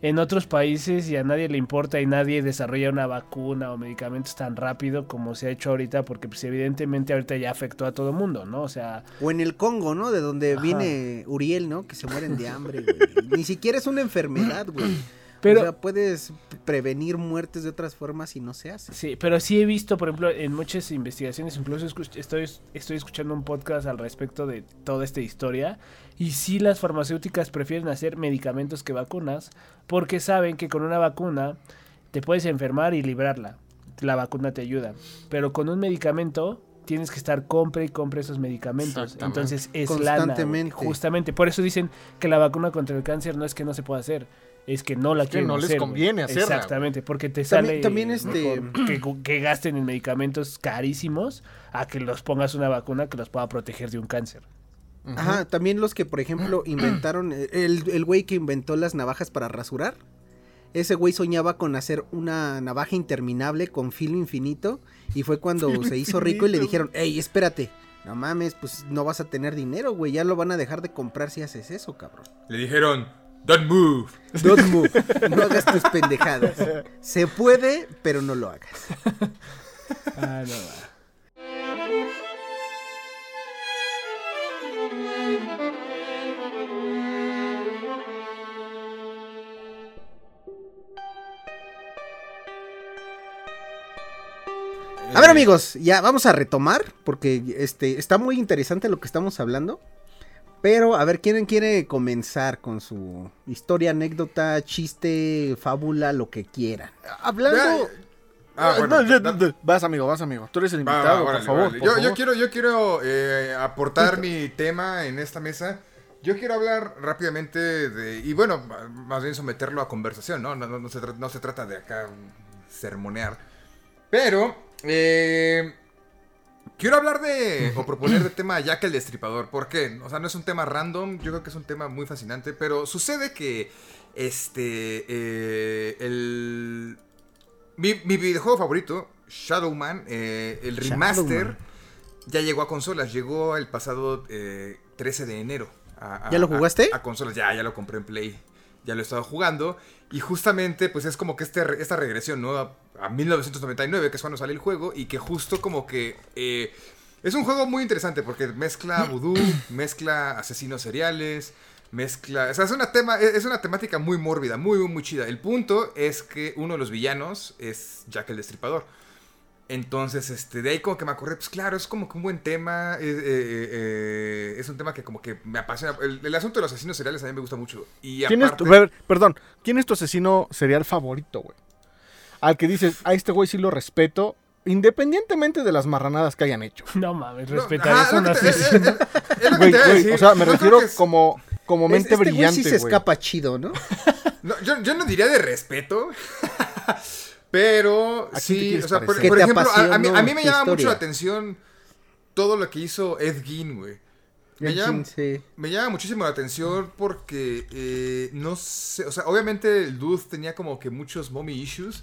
Speaker 4: en otros países y a nadie le importa y nadie desarrolla una vacuna o medicamentos tan rápido como se ha hecho ahorita? Porque, pues, evidentemente, ahorita ya afectó a todo mundo, ¿no? O sea,
Speaker 1: O en el Congo, ¿no? De donde
Speaker 4: Ajá.
Speaker 1: viene Uriel, ¿no? Que se mueren de hambre, güey. Ni siquiera es una enfermedad, güey.
Speaker 4: Pero-
Speaker 1: O sea, puedes prevenir muertes de otras formas y no se hace.
Speaker 4: Sí, pero sí he visto, por ejemplo, en muchas investigaciones, incluso escuch- estoy, estoy escuchando un podcast al respecto de toda esta historia, y sí las farmacéuticas prefieren hacer medicamentos que vacunas, porque saben que con una vacuna te puedes enfermar y librarla. La vacuna te ayuda, pero con un medicamento tienes que estar compre y compre esos medicamentos. Entonces es lana.
Speaker 1: Constantemente.
Speaker 4: Justamente, por eso dicen que la vacuna contra el cáncer no es que no se pueda hacer, es que no la
Speaker 2: que
Speaker 4: quieren
Speaker 2: no les
Speaker 4: hacer, güey.
Speaker 2: conviene hacerla.
Speaker 4: Exactamente, porque te
Speaker 1: También-
Speaker 4: sale
Speaker 1: también este-
Speaker 4: que, que gasten en medicamentos carísimos a que los pongas una vacuna que los pueda proteger de un cáncer.
Speaker 1: Ajá, también los que, por ejemplo, inventaron, el el güey que inventó las navajas para rasurar, ese güey soñaba con hacer una navaja interminable con filo infinito y fue cuando se hizo rico y le dijeron, hey, espérate, no mames, pues no vas a tener dinero, güey, ya lo van a dejar de comprar si haces eso, cabrón.
Speaker 3: Le dijeron, don't move.
Speaker 1: Don't move, no hagas tus pendejadas. Se puede, pero no lo hagas.
Speaker 4: Ah, no va.
Speaker 1: A ver amigos, ya vamos a retomar porque este está muy interesante lo que estamos hablando. Pero a ver quién quiere comenzar con su historia, anécdota, chiste, fábula, lo que quiera.
Speaker 2: Hablando.
Speaker 3: Ah,
Speaker 2: Ah,
Speaker 3: bueno,
Speaker 2: no, ya, vas, amigo, vas, amigo. Tú eres el
Speaker 3: Va, va,
Speaker 2: invitado,
Speaker 3: órale,
Speaker 2: por favor. por
Speaker 3: Yo, quiero, yo quiero eh, aportar mi tema en esta mesa. Yo quiero hablar rápidamente de. Y bueno, más bien someterlo a conversación, ¿no? No, no, no se, tra- no se trata de acá sermonear. Pero. eh, quiero hablar de. O proponer de tema Jack el Destripador. ¿Por qué? O sea, no es un tema random. Yo creo que es un tema muy fascinante. Pero sucede que. Este. eh, el. Mi, mi videojuego favorito, Shadowman, eh, el remaster,
Speaker 1: Shadowman.
Speaker 3: ya llegó a consolas. Llegó el pasado eh, 13 de enero. a- a-
Speaker 1: ¿Ya lo
Speaker 3: a-
Speaker 1: jugaste?
Speaker 3: A, consolas, ya, ya lo compré en Play. Ya lo he estado jugando. Y justamente, pues es como que este, esta regresión, ¿no? A, a 1999, que es cuando sale el juego. Y que justo como que. eh, es un juego muy interesante porque mezcla vudú, mezcla asesinos seriales, mezcla... O sea, es una, tema, es una temática muy mórbida, muy, muy, muy chida. El punto es que uno de los villanos es Jack el Destripador. Entonces, este, de ahí como que me acordé, pues claro, es como que un buen tema, eh, eh, eh, es un tema que como que me apasiona. El, el asunto de los asesinos seriales a mí me gusta mucho. Y
Speaker 2: ¿Quién es
Speaker 3: aparte,
Speaker 2: tu, a ver, perdón, ¿quién es tu asesino serial favorito, güey? Al que dices, a este güey sí lo respeto, independientemente de las marranadas que hayan hecho.
Speaker 4: No mames, respetar
Speaker 3: es
Speaker 4: no
Speaker 3: es- es- es lo que
Speaker 2: Güey,
Speaker 3: te iba a
Speaker 2: güey,
Speaker 3: decir.
Speaker 2: o sea, me refiero
Speaker 3: es-
Speaker 2: como, como
Speaker 1: Es-
Speaker 2: mente
Speaker 1: este güey
Speaker 2: brillante,
Speaker 1: sí se
Speaker 2: güey.
Speaker 1: escapa chido, ¿no?
Speaker 3: No, yo, yo no diría de respeto. Pero
Speaker 2: ¿A quién te
Speaker 3: sí, o sea, por, ejemplo, a, a mí, a mí me llama mucho la atención todo lo que hizo Ed Gein, güey. Me llama,
Speaker 1: sí.
Speaker 3: me llama muchísimo la atención porque eh, no sé, o sea, obviamente el dude tenía como que muchos mommy issues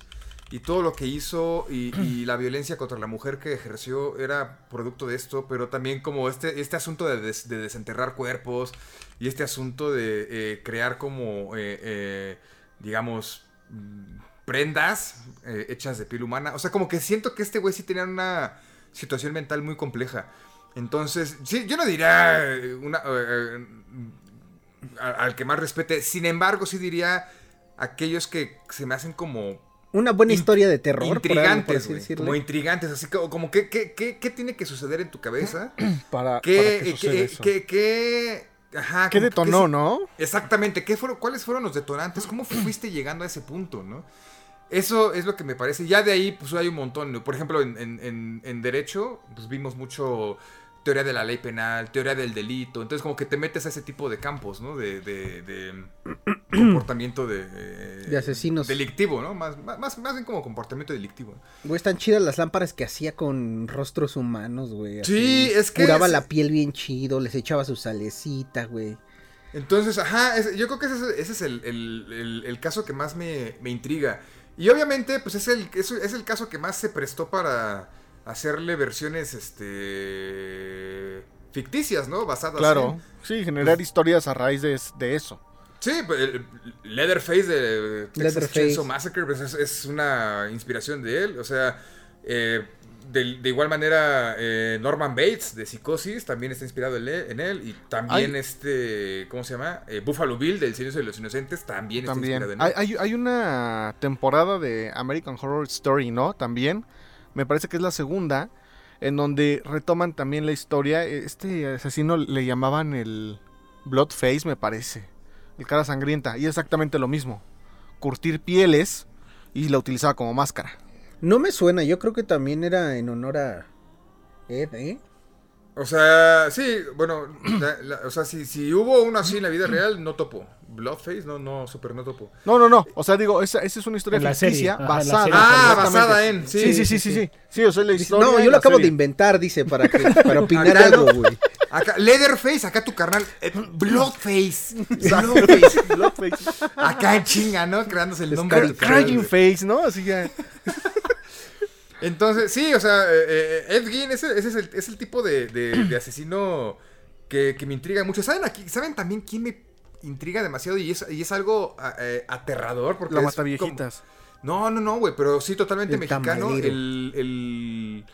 Speaker 3: y todo lo que hizo y, y la violencia contra la mujer que ejerció era producto de esto, pero también como este, este asunto de, des- de desenterrar cuerpos y este asunto de eh, crear como, eh, eh, digamos, mm, prendas eh, hechas de piel humana. O sea, como que siento que este güey sí tenía una situación mental muy compleja. Entonces, sí, yo no diría eh, una, eh, eh, al que más respete. Sin embargo, sí diría aquellos que se me hacen como
Speaker 1: Una buena historia de terror. por por
Speaker 3: intrigantes,
Speaker 1: así
Speaker 3: güey,
Speaker 1: decirle.
Speaker 3: como intrigantes, así como, como que, que- que- ¿qué tiene que suceder en tu cabeza?
Speaker 2: Para,
Speaker 3: ¿Qué,
Speaker 2: para que
Speaker 3: ajá,
Speaker 2: ¿Qué
Speaker 3: que-
Speaker 2: detonó,
Speaker 3: qué-
Speaker 2: no?
Speaker 3: Exactamente, ¿qué fueron, ¿cuáles fueron los detonantes? ¿Cómo fuiste llegando a ese punto, no? Eso es lo que me parece. Ya de ahí, pues hay un montón. Por ejemplo, en, en- Derecho, pues vimos mucho teoría de la ley penal, teoría del delito. Entonces, como que te metes a ese tipo de campos, ¿no? De, de, de, comportamiento de, eh,
Speaker 1: De asesinos.
Speaker 3: Delictivo, ¿no? Más, más, más- bien como comportamiento delictivo.
Speaker 1: Güey, están chidas las lámparas que hacía con rostros humanos, güey.
Speaker 3: Sí, es que
Speaker 1: Curaba
Speaker 3: es-
Speaker 1: la piel bien chido, les echaba su salecita, güey.
Speaker 3: Entonces, ajá, es- yo creo que ese es, ese es el, el- el- el caso que más me, me intriga. Y obviamente, pues es el, es, es el caso que más se prestó para hacerle versiones este ficticias, ¿no? Basadas
Speaker 2: Claro.
Speaker 3: en...
Speaker 2: Sí, generar historias a raíz de, de eso.
Speaker 3: Sí, pues, el Leatherface de Texas
Speaker 1: Leatherface.
Speaker 3: Chainsaw Massacre pues, es, es una inspiración de él. O sea, eh, de, de igual manera, eh, Norman Bates de Psicosis también está inspirado en él. y también este, ¿cómo se llama? Eh, Buffalo Bill del Silencio de los Inocentes también está
Speaker 2: También.
Speaker 3: inspirado en
Speaker 2: Hay,
Speaker 3: él.
Speaker 2: hay, hay una temporada de American Horror Story, ¿no? También. Me parece que es la segunda. En donde retoman también la historia. Este asesino le llamaban el Bloodface, me parece. El cara sangrienta. Y exactamente lo mismo. Curtir pieles. Y la utilizaba como máscara.
Speaker 1: No me suena, yo creo que también era en honor a Ed, ¿eh?
Speaker 3: O sea, sí, bueno, la- la- o sea, si, si hubo uno así en la vida real, no topo. Bloodface, no, no, super no topo.
Speaker 2: No, no, no. O sea, digo, esa, esa es una historia
Speaker 4: la serie.
Speaker 2: ficticia
Speaker 4: Ajá, en la
Speaker 2: basada.
Speaker 4: serie.
Speaker 3: Ah, basada en, sí,
Speaker 2: Sí, sí, sí, sí, sí. Sí, o sea, la historia.
Speaker 1: no, yo lo
Speaker 2: la
Speaker 1: acabo de inventar, dice, para, que, para opinar algo, güey.
Speaker 3: Acá, Leatherface, acá tu carnal. eh, Bloodface. Bloodface.
Speaker 2: Bloodface.
Speaker 3: Acá en chinga, ¿no? Creándose el nombre.
Speaker 2: Crying. Face, ¿no? Así ya.
Speaker 3: Entonces, sí, o sea, eh, eh, Ed Gein, ese, ese es, el, es el tipo de, de- de asesino que, que me intriga mucho. ¿Saben aquí? ¿Saben también quién me intriga demasiado? Y es, y es algo eh, aterrador. Porque
Speaker 2: La mata viejitas.
Speaker 3: como- No, no, no, güey, pero sí, totalmente
Speaker 1: El
Speaker 3: mexicano.
Speaker 1: tamalero.
Speaker 3: El, el-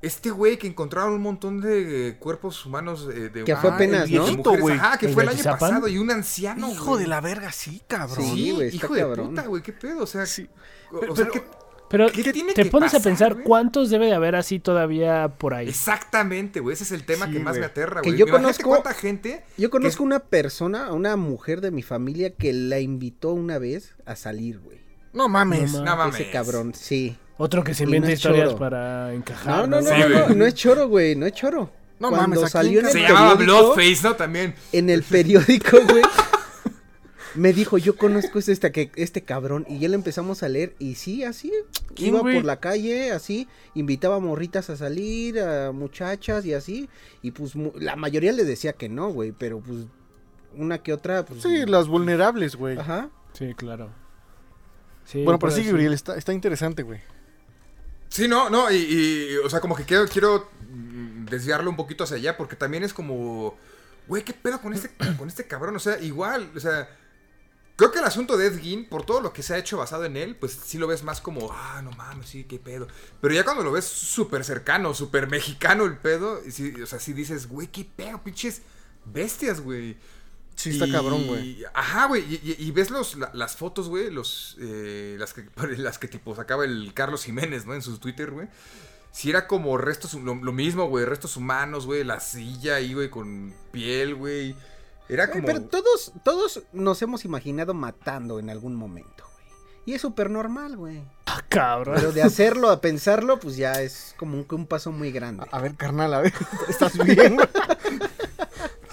Speaker 3: Este güey que encontraron un montón de cuerpos humanos eh, de
Speaker 1: Que fue apenas, ¿no?
Speaker 3: mujeres. Ajá, que
Speaker 4: ¿El
Speaker 3: fue el año pasado y un anciano.
Speaker 2: Hijo de la verga, sí, cabrón.
Speaker 1: Sí, güey,
Speaker 3: hijo de
Speaker 1: cabrón.
Speaker 3: puta, güey, qué pedo, o sea,
Speaker 2: Sí.
Speaker 3: o-
Speaker 2: Pero-
Speaker 3: o sea,
Speaker 2: pero-
Speaker 3: ¿qué-
Speaker 4: Pero
Speaker 3: ¿Qué
Speaker 4: te,
Speaker 3: tiene
Speaker 4: te
Speaker 3: que
Speaker 4: pones a pensar
Speaker 3: güey?
Speaker 4: cuántos debe de haber así todavía por ahí.
Speaker 3: Exactamente, güey. Ese es el tema
Speaker 2: Sí,
Speaker 3: que más me aterra,
Speaker 1: Que
Speaker 3: güey.
Speaker 1: yo
Speaker 3: Imagínate
Speaker 1: conozco-
Speaker 3: cuánta gente.
Speaker 1: Yo conozco
Speaker 3: que
Speaker 1: una persona, una mujer de mi familia que la invitó una vez a salir, güey.
Speaker 2: No mames.
Speaker 4: No
Speaker 3: No mames.
Speaker 1: Ese cabrón, sí.
Speaker 4: Otro que se inventa
Speaker 1: no
Speaker 4: historias
Speaker 1: choro.
Speaker 4: para encajar.
Speaker 1: No, no, no,
Speaker 3: Sí,
Speaker 1: no, no, no es choro, güey, no es choro.
Speaker 2: No
Speaker 1: Cuando
Speaker 2: mames, ¿a quién
Speaker 1: salió en el
Speaker 3: Se
Speaker 2: Se
Speaker 3: llamaba Bloodface, ¿no? También.
Speaker 1: en el periódico, güey. Me dijo, yo conozco este, este, este cabrón. Y ya le empezamos a leer. Y sí, así.
Speaker 2: ¿Quién,
Speaker 1: Iba
Speaker 2: güey?
Speaker 1: por la calle, así. Invitaba a morritas a salir, a muchachas y así. Y pues mu- la mayoría le decía que no, güey. Pero pues una que otra, pues.
Speaker 2: Sí, las vulnerables, güey.
Speaker 1: Ajá.
Speaker 4: Sí, claro. Sí,
Speaker 2: Bueno, pero
Speaker 4: sí,
Speaker 2: Uriel, está, está interesante, güey.
Speaker 3: Sí, no, no. Y, y, o sea, como que quiero, quiero desviarlo un poquito hacia allá. Porque también es como. Güey, ¿qué pedo con este, con este cabrón? O sea, igual, o sea. Creo que el asunto de Ed Gein, por todo lo que se ha hecho basado en él, pues sí lo ves más como, ah, no mames, sí, qué pedo. Pero ya cuando lo ves súper cercano, súper mexicano el pedo, y sí, o sea, sí dices, güey, qué pedo, pinches bestias, güey.
Speaker 2: Sí, está
Speaker 3: Y-
Speaker 2: cabrón, güey.
Speaker 3: Ajá, güey. Y, y- y ves los, la- las fotos, güey. Los, eh, las, que, las que tipo sacaba el Carlos Jiménez, ¿no? En su Twitter, güey. Si era como restos, lo, lo mismo, güey. Restos humanos, güey. La silla ahí, güey, con piel, güey. Era
Speaker 1: Güey,
Speaker 3: como.
Speaker 1: Pero todos, todos nos hemos imaginado matando en algún momento, güey. Y es súper normal, güey.
Speaker 4: Ah, cabrón.
Speaker 1: Pero de hacerlo a pensarlo, pues ya es como un, un paso muy grande.
Speaker 2: A, a ver, carnal, a ver. ¿Estás bien?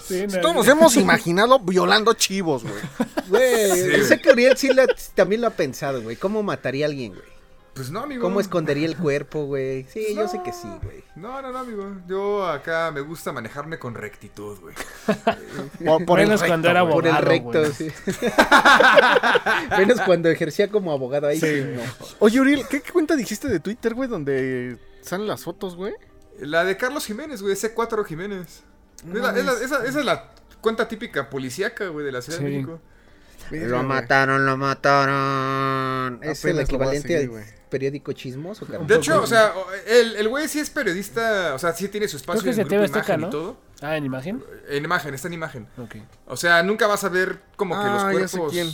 Speaker 4: Sí, no,
Speaker 2: Todos nos hemos imaginado violando chivos, güey.
Speaker 1: Güey,
Speaker 3: Sí,
Speaker 1: sé que Uriel sí la- también lo ha pensado, güey. ¿Cómo mataría a alguien, güey?
Speaker 3: Pues no, amigo.
Speaker 1: ¿Cómo escondería el cuerpo, güey? Sí, yo sé que sí, güey.
Speaker 3: No, no, no, amigo. Yo acá me gusta manejarme con rectitud, güey.
Speaker 2: Por, por el
Speaker 4: Menos
Speaker 2: recto,
Speaker 4: cuando era
Speaker 2: güey.
Speaker 1: Por el
Speaker 4: Abogado,
Speaker 1: recto,
Speaker 4: güey.
Speaker 1: sí. Menos cuando ejercía como abogado ahí sí, no.
Speaker 2: Oye, Uriel, ¿qué, qué cuenta dijiste de Twitter, güey? Donde salen las fotos, güey.
Speaker 3: La de Carlos Jiménez, güey. C4 Jiménez. Es la- es la- esa, esa es la cuenta típica policíaca, güey, de la Ciudad de
Speaker 4: Sí.
Speaker 3: México.
Speaker 1: Lo mataron, lo mataron. Es el
Speaker 2: a
Speaker 1: equivalente
Speaker 2: seguir, güey.
Speaker 1: Periódico chismoso, cabrón.
Speaker 3: De hecho, o sea, el, el güey sí es periodista, o sea, sí tiene su espacio
Speaker 4: Creo que
Speaker 3: en
Speaker 4: de
Speaker 3: Grupo
Speaker 4: Azteca,
Speaker 3: Imagen
Speaker 4: ¿no?
Speaker 3: y todo.
Speaker 4: Ah, en imagen.
Speaker 3: En imagen, está en imagen.
Speaker 4: Ok.
Speaker 3: O sea, nunca vas a ver como que
Speaker 2: Ah, ya
Speaker 3: los
Speaker 2: sé
Speaker 3: cuerpos.
Speaker 2: quién.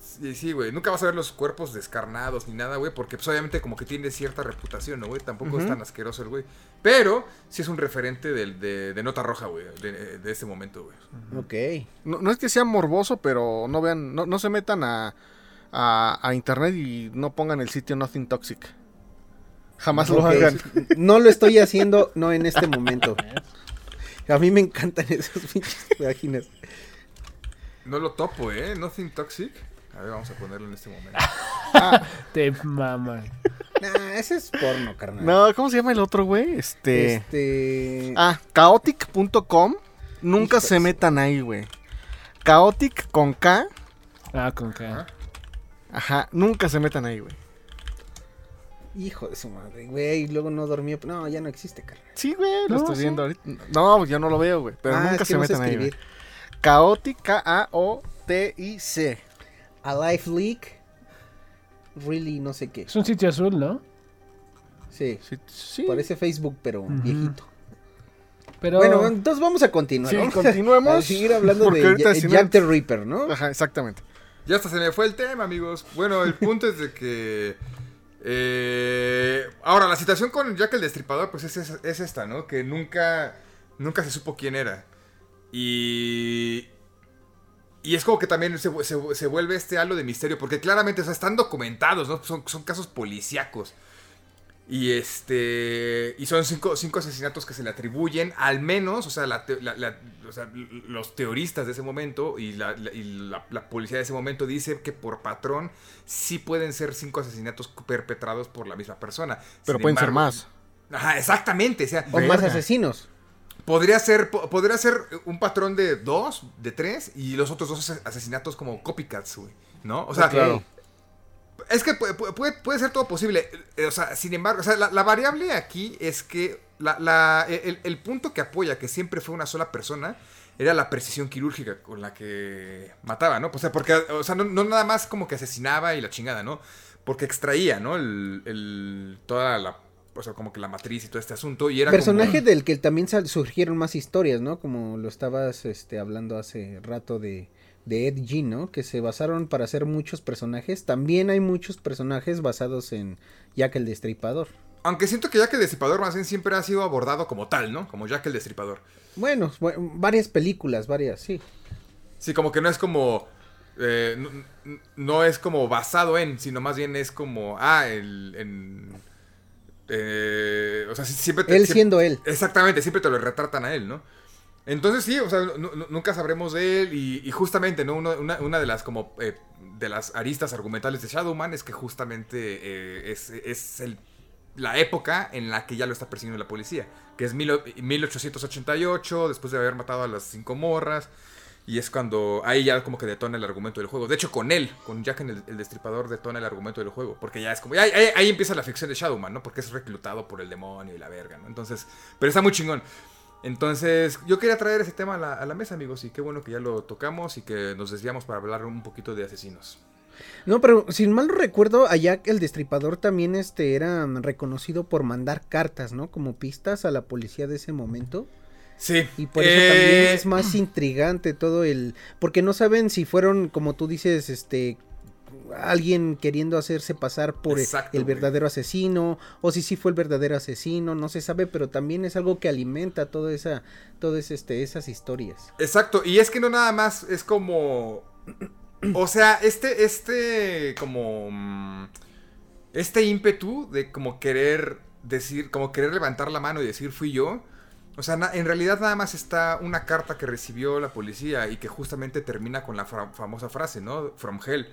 Speaker 3: Sí, sí, güey. Nunca vas a ver los cuerpos descarnados ni nada, güey. Porque pues, obviamente como que tiene cierta reputación, ¿no, güey? Tampoco es tan asqueroso el güey. Pero sí es un referente del- de, de Nota Roja, güey. De, de este momento, güey.
Speaker 1: Ok.
Speaker 2: No, no es que sea morboso, pero no vean, no, no se metan a, a, a internet y no pongan el sitio Nothing Toxic. Jamás lo hagan.
Speaker 1: No lo estoy haciendo, no en este momento. A mí me encantan esas pinches páginas.
Speaker 3: No lo topo, ¿eh? Nothing Toxic. A ver, vamos a ponerlo en este momento.
Speaker 4: Te mamas.
Speaker 1: Nah, ese es porno, carnal.
Speaker 2: No, ¿cómo se llama el otro, güey? Este.
Speaker 1: Este.
Speaker 2: Ah, chaotic.com. Nunca se metan ahí, güey. Chaotic con K.
Speaker 4: Ah, con K.
Speaker 2: Ajá, nunca se metan ahí, güey.
Speaker 1: Hijo de su madre, güey. Y luego no dormía. No, ya no existe, carnal.
Speaker 2: Sí, güey, lo
Speaker 4: No,
Speaker 2: estoy
Speaker 4: sí.
Speaker 2: viendo ahorita. No, yo no lo veo, güey. Pero
Speaker 1: Ah,
Speaker 2: nunca
Speaker 1: es que
Speaker 2: se
Speaker 1: no
Speaker 2: metan ahí, güey.
Speaker 1: escribir.
Speaker 2: Chaotic, K-A-O-T-I-C.
Speaker 1: A Life Leak. Really, no sé qué.
Speaker 4: Es un sitio azul, ¿no?
Speaker 1: Sí.
Speaker 2: Sí, sí.
Speaker 1: Parece Facebook, pero viejito.
Speaker 4: Pero.
Speaker 1: Bueno, entonces vamos a continuar.
Speaker 2: Sí,
Speaker 1: Vamos a-
Speaker 2: continuemos,
Speaker 1: A seguir hablando de
Speaker 2: no-
Speaker 1: Jack the Ripper, ¿no?
Speaker 2: Ajá, exactamente.
Speaker 3: Ya hasta se me fue el tema, amigos. Bueno, el punto es de que. eh, ahora, la situación con Jack el Destripador, pues es, es- es esta, ¿no? Que nunca. Nunca se supo quién era. Y. Y es como que también se, se- se vuelve este halo de misterio. Porque claramente, o sea, están documentados, ¿no? Son, son casos policíacos. Y este. Y son cinco, cinco asesinatos que se le atribuyen, al menos, o sea, la te- la- la- o sea, l- los teoristas de ese momento y, y la- policía de ese momento dice que por patrón sí pueden ser cinco asesinatos perpetrados por la misma persona.
Speaker 2: Pero
Speaker 3: Sin
Speaker 2: pueden ser más.
Speaker 3: Ajá, exactamente. O sea,
Speaker 1: O más asesinos.
Speaker 3: podría ser, po- podría ser un patrón de dos, de tres, y los otros dos ase- asesinatos como copycats, güey. ¿No? O sea,
Speaker 2: claro.
Speaker 3: Es que puede, puede, puede ser todo posible. Eh, O sea, sin embargo, o sea, la, la variable aquí es que la, la- el, el punto que apoya que siempre fue una sola persona era la precisión quirúrgica con la que mataba, ¿no? O sea, porque, o sea, no, no nada más como que asesinaba y la chingada, ¿no? Porque extraía, ¿no? El, el- toda la, o sea, como que la matriz y todo este asunto. Y era como-
Speaker 1: Personaje del que también surgieron más historias, ¿no? Como lo estabas este, hablando hace rato de, de Ed Gein, ¿no? Que se basaron para hacer muchos personajes. También hay muchos personajes basados en Jack el Destripador.
Speaker 3: Aunque siento que Jack el Destripador más bien siempre ha sido abordado como tal, ¿no? Como Jack el Destripador.
Speaker 1: Bueno, bu- varias películas, varias, sí.
Speaker 3: Sí, como que no es como. eh, no, no es como basado en, sino más bien es como. Ah, el. En, eh, o sea, siempre te-
Speaker 1: Él
Speaker 3: siempre-
Speaker 1: siendo él.
Speaker 3: Exactamente, siempre te lo retratan a él, ¿no? Entonces sí, o sea, nu- nu- nunca sabremos de él y, y justamente, ¿no? Uno- una, de las como eh, de las aristas argumentales de Shadowman es que justamente eh, es, es el- la época en la que ya lo está persiguiendo la policía, que es mil o- 1888, después de haber matado a las cinco morras. Y es cuando ahí ya como que detona el argumento del juego. De hecho, con él, con Jack en el, el Destripador, detona el argumento del juego. Porque ya es como. Ahí, ahí- ahí empieza la ficción de Shadowman, ¿no? Porque es reclutado por el demonio y la verga, ¿no? Entonces. Pero está muy chingón. Entonces, yo quería traer ese tema a la, a la mesa, amigos. Y qué bueno que ya lo tocamos y que nos desviamos para hablar un poquito de asesinos.
Speaker 1: No, pero sin mal no recuerdo, a Jack el Destripador también este, era reconocido por mandar cartas, ¿no? Como pistas a la policía de ese momento.
Speaker 3: Sí.
Speaker 1: Y por eso
Speaker 3: eh,
Speaker 1: también es más intrigante todo el... Porque no saben si fueron, como tú dices, este... Alguien queriendo hacerse pasar por el-
Speaker 3: Exacto,
Speaker 1: el
Speaker 3: güey.
Speaker 1: verdadero asesino, o si sí fue el verdadero asesino, no se sabe, pero también es algo que alimenta toda esa, todas este, esas historias.
Speaker 3: Exacto, y es que no nada más es como. O sea, este, este, como. mm, Este ímpetu de como querer decir, como querer levantar la mano y decir fui yo. O sea, en realidad nada más está una carta que recibió la policía y que justamente termina con la famosa frase, ¿no? From Hell.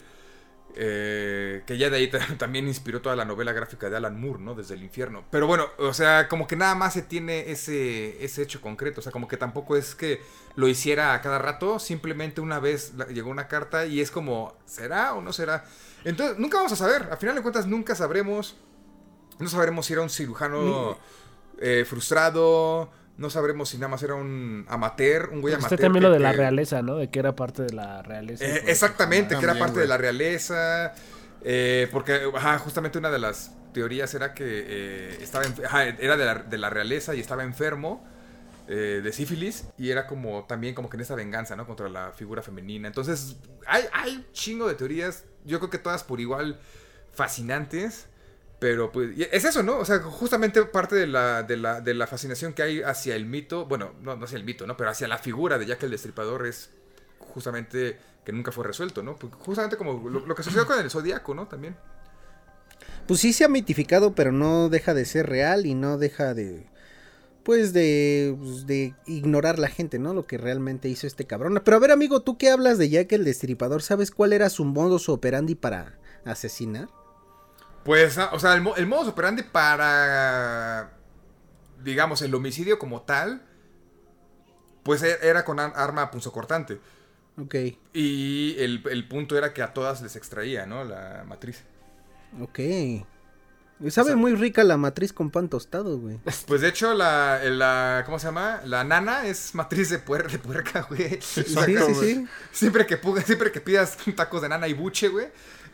Speaker 3: Eh, que ya de ahí ta- también inspiró toda la novela gráfica de Alan Moore, ¿no? Desde el infierno. Pero bueno, o sea, como que nada más se tiene ese, ese hecho concreto. O sea, como que tampoco es que lo hiciera a cada rato. Simplemente una vez llegó una carta y es como, ¿será o no será? Entonces, nunca vamos a saber. A final de cuentas, nunca sabremos. No sabremos si era un cirujano eh, frustrado. No sabremos si nada más era un amateur, un güey
Speaker 4: Está
Speaker 3: amateur.
Speaker 4: también
Speaker 3: que-
Speaker 4: lo de la realeza, ¿no? De que era parte de la realeza.
Speaker 3: eh,
Speaker 4: Pues,
Speaker 3: exactamente, que era
Speaker 2: También,
Speaker 3: parte
Speaker 2: güey.
Speaker 3: de la realeza. eh, porque ajá, justamente una de las teorías era que eh, estaba ajá, era de la, de la realeza y estaba enfermo eh, de sífilis. Y era como también como que en esa venganza, ¿no? Contra la figura femenina. Entonces, hay, hay un chingo de teorías. Yo creo que todas por igual fascinantes. Pero pues es eso, ¿no? O sea, justamente parte de la, de la, de la fascinación que hay hacia el mito, bueno, no, no hacia el mito, ¿no? Pero hacia la figura de Jack el Destripador es justamente que nunca fue resuelto, ¿no? Pues justamente como lo, lo que sucedió con el Zodíaco, ¿no? También.
Speaker 1: Pues sí se ha mitificado, pero no deja de ser real y no deja de... pues de, pues, de ignorar la gente, ¿no? Lo que realmente hizo este cabrón. Pero a ver, amigo, tú que hablas de Jack el Destripador, ¿sabes cuál era su modus operandi para asesinar?
Speaker 3: Pues, ah, o sea, el, el modus operandi para, digamos, el homicidio como tal, pues e- era con ar- arma punzocortante.
Speaker 1: Ok,
Speaker 3: Y el, el punto era que a todas les extraía, ¿no? La matriz.
Speaker 1: ok. Sabe muy rica la matriz con pan tostado, güey.
Speaker 3: Pues de hecho, la, la ¿cómo se llama? La nana es matriz de, puer- de puerca, güey.
Speaker 1: Sí, sí, sí.
Speaker 3: Siempre que, siempre que pidas tacos de nana y buche, güey,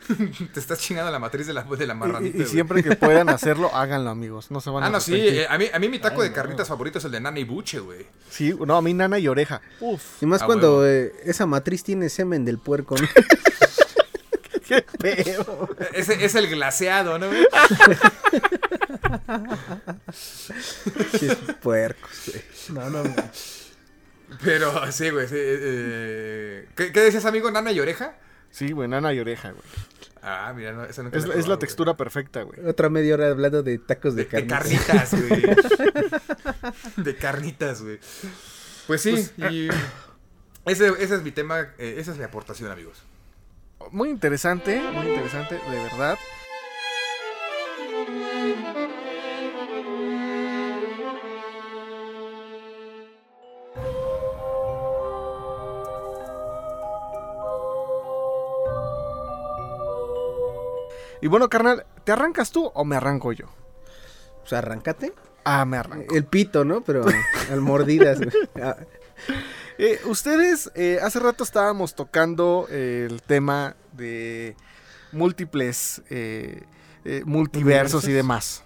Speaker 3: te estás chingando la matriz de la, de la
Speaker 2: Y-
Speaker 3: marranita,
Speaker 2: Y, y
Speaker 3: güey.
Speaker 2: siempre que puedan hacerlo, háganlo, amigos. No se van a
Speaker 3: Ah, no, sí. eh, a, mí, a mí mi taco
Speaker 4: Ay,
Speaker 3: de
Speaker 4: no.
Speaker 3: carnitas favorito es el de nana y buche, güey.
Speaker 2: Sí, no, a mí nana y oreja. Uf,
Speaker 1: Y más
Speaker 3: Ah,
Speaker 1: cuando eh, esa matriz tiene semen del puerco, ¿no?
Speaker 2: qué pedo.
Speaker 3: Ese es el glaseado, ¿no? güey?
Speaker 1: Puercos, güey.
Speaker 4: No, no, no.
Speaker 3: Pero sí, güey. sí, eh, ¿qué, qué decías, amigo? ¿Nana y oreja?
Speaker 2: Sí, güey, nana y oreja, güey.
Speaker 3: Ah, mira, no, esa nunca
Speaker 2: Es,
Speaker 3: la
Speaker 2: es textura perfecta, güey.
Speaker 1: Otra media hora hablando de tacos de.
Speaker 3: De, de
Speaker 1: carnitas.
Speaker 3: carnitas, güey. de carnitas, güey. Pues sí, y ese, ese es mi tema, eh, esa es mi aportación, amigos.
Speaker 2: Muy interesante, muy interesante, de verdad. Y bueno, carnal, ¿te arrancas tú o me arranco yo?
Speaker 1: Pues arráncate.
Speaker 2: Ah, me arranco.
Speaker 1: El pito, ¿no? Pero al mordidas. Ah,
Speaker 2: Eh, ustedes, eh, hace rato estábamos tocando eh, el tema de múltiples multiversos y demás.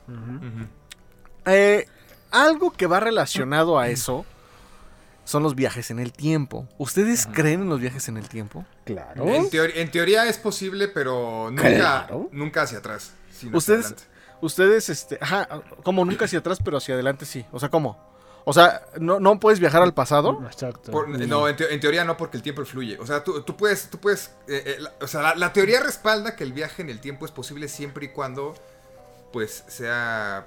Speaker 2: Algo que va relacionado a eso son los viajes en el tiempo. ¿Ustedes creen en los viajes en el tiempo?
Speaker 1: Claro.
Speaker 3: En, teoría es posible, pero nunca,
Speaker 1: Claro.
Speaker 3: nunca hacia atrás. sino hacia
Speaker 2: Ustedes,
Speaker 3: adelante.
Speaker 2: ustedes, este, ajá, como nunca hacia atrás, pero hacia adelante sí. O sea, ¿cómo? O sea, ¿no, no puedes viajar al pasado?
Speaker 4: Exacto.
Speaker 3: Por- no, en, teo- en teoría no, porque el tiempo fluye. O sea, tú, tú puedes, tú puedes, eh, eh, la- o sea, la, la teoría respalda que el viaje en el tiempo es posible siempre y cuando, pues, sea,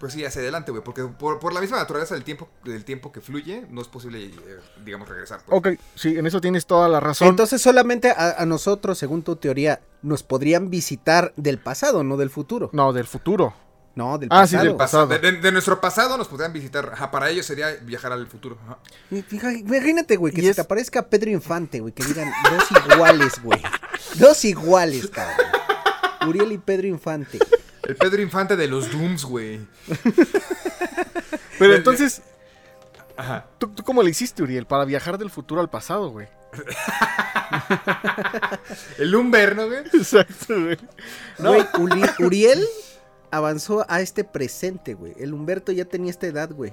Speaker 3: pues sí, hacia adelante, güey. Porque por, por la misma naturaleza del tiempo, del tiempo que fluye, no es posible, eh, digamos, regresar. pues.
Speaker 2: Ok, sí, en eso tienes toda la razón.
Speaker 1: Entonces solamente a, a nosotros, según tu teoría, nos podrían visitar del pasado, no del futuro.
Speaker 2: no, del futuro.
Speaker 1: No, del
Speaker 2: Ah, sí,
Speaker 1: pasado.
Speaker 2: del pasado.
Speaker 3: De, de- de nuestro pasado nos podrían visitar. Ajá, para ellos sería viajar al futuro. Ajá.
Speaker 1: Imagínate, güey, que se
Speaker 2: es-
Speaker 1: te aparezca Pedro Infante, güey, que digan dos iguales, güey. Dos iguales, cabrón. Uriel y Pedro Infante.
Speaker 3: El Pedro Infante de los Dooms, güey.
Speaker 2: Pero entonces,
Speaker 3: Ajá.
Speaker 2: ¿tú, tú cómo le hiciste, Uriel, para viajar del futuro al pasado, güey?
Speaker 3: El Lumber, ¿no, güey?
Speaker 2: Exacto, güey.
Speaker 1: Güey, Uli- Uriel avanzó a este presente, güey. El Humberto ya tenía esta edad, güey.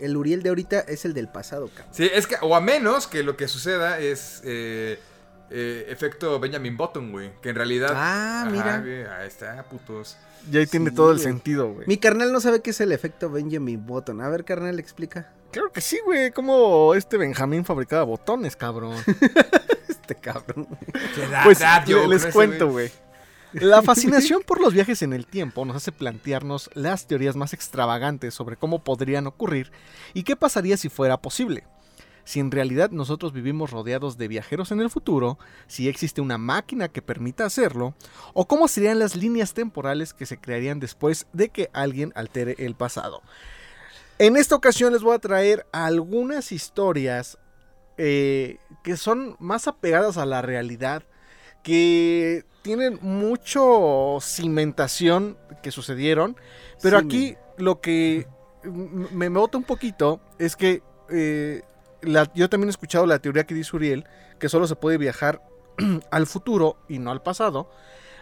Speaker 1: El Uriel de ahorita es el del pasado, cabrón.
Speaker 3: Sí, es que, o a menos que lo que suceda es eh, eh, efecto Benjamin Button, güey. Que en realidad.
Speaker 1: Ah,
Speaker 3: Ajá,
Speaker 1: mira.
Speaker 3: güey, ahí está, putos.
Speaker 2: Y ahí tiene todo el
Speaker 1: güey.
Speaker 2: sentido, güey.
Speaker 1: Mi carnal no sabe qué es el efecto Benjamin Button. A ver, carnal, explica.
Speaker 2: Claro que sí, güey. Como este Benjamín fabricaba botones, cabrón.
Speaker 1: Este cabrón.
Speaker 2: Pues le-
Speaker 3: joke,
Speaker 2: les
Speaker 3: ese,
Speaker 2: cuento, güey. La fascinación por los viajes en el tiempo nos hace plantearnos las teorías más extravagantes sobre cómo podrían ocurrir y qué pasaría si fuera posible. Si en realidad nosotros vivimos rodeados de viajeros en el futuro, si existe una máquina que permita hacerlo, o cómo serían las líneas temporales que se crearían después de que alguien altere el pasado. En esta ocasión les voy a traer algunas historias eh, que son más apegadas a la realidad, que tienen mucho cimentación que sucedieron, pero
Speaker 1: Sí,
Speaker 2: aquí lo que me bota un poquito es que eh, la- yo también he escuchado la teoría que dice Uriel, que solo se puede viajar al futuro y no al pasado.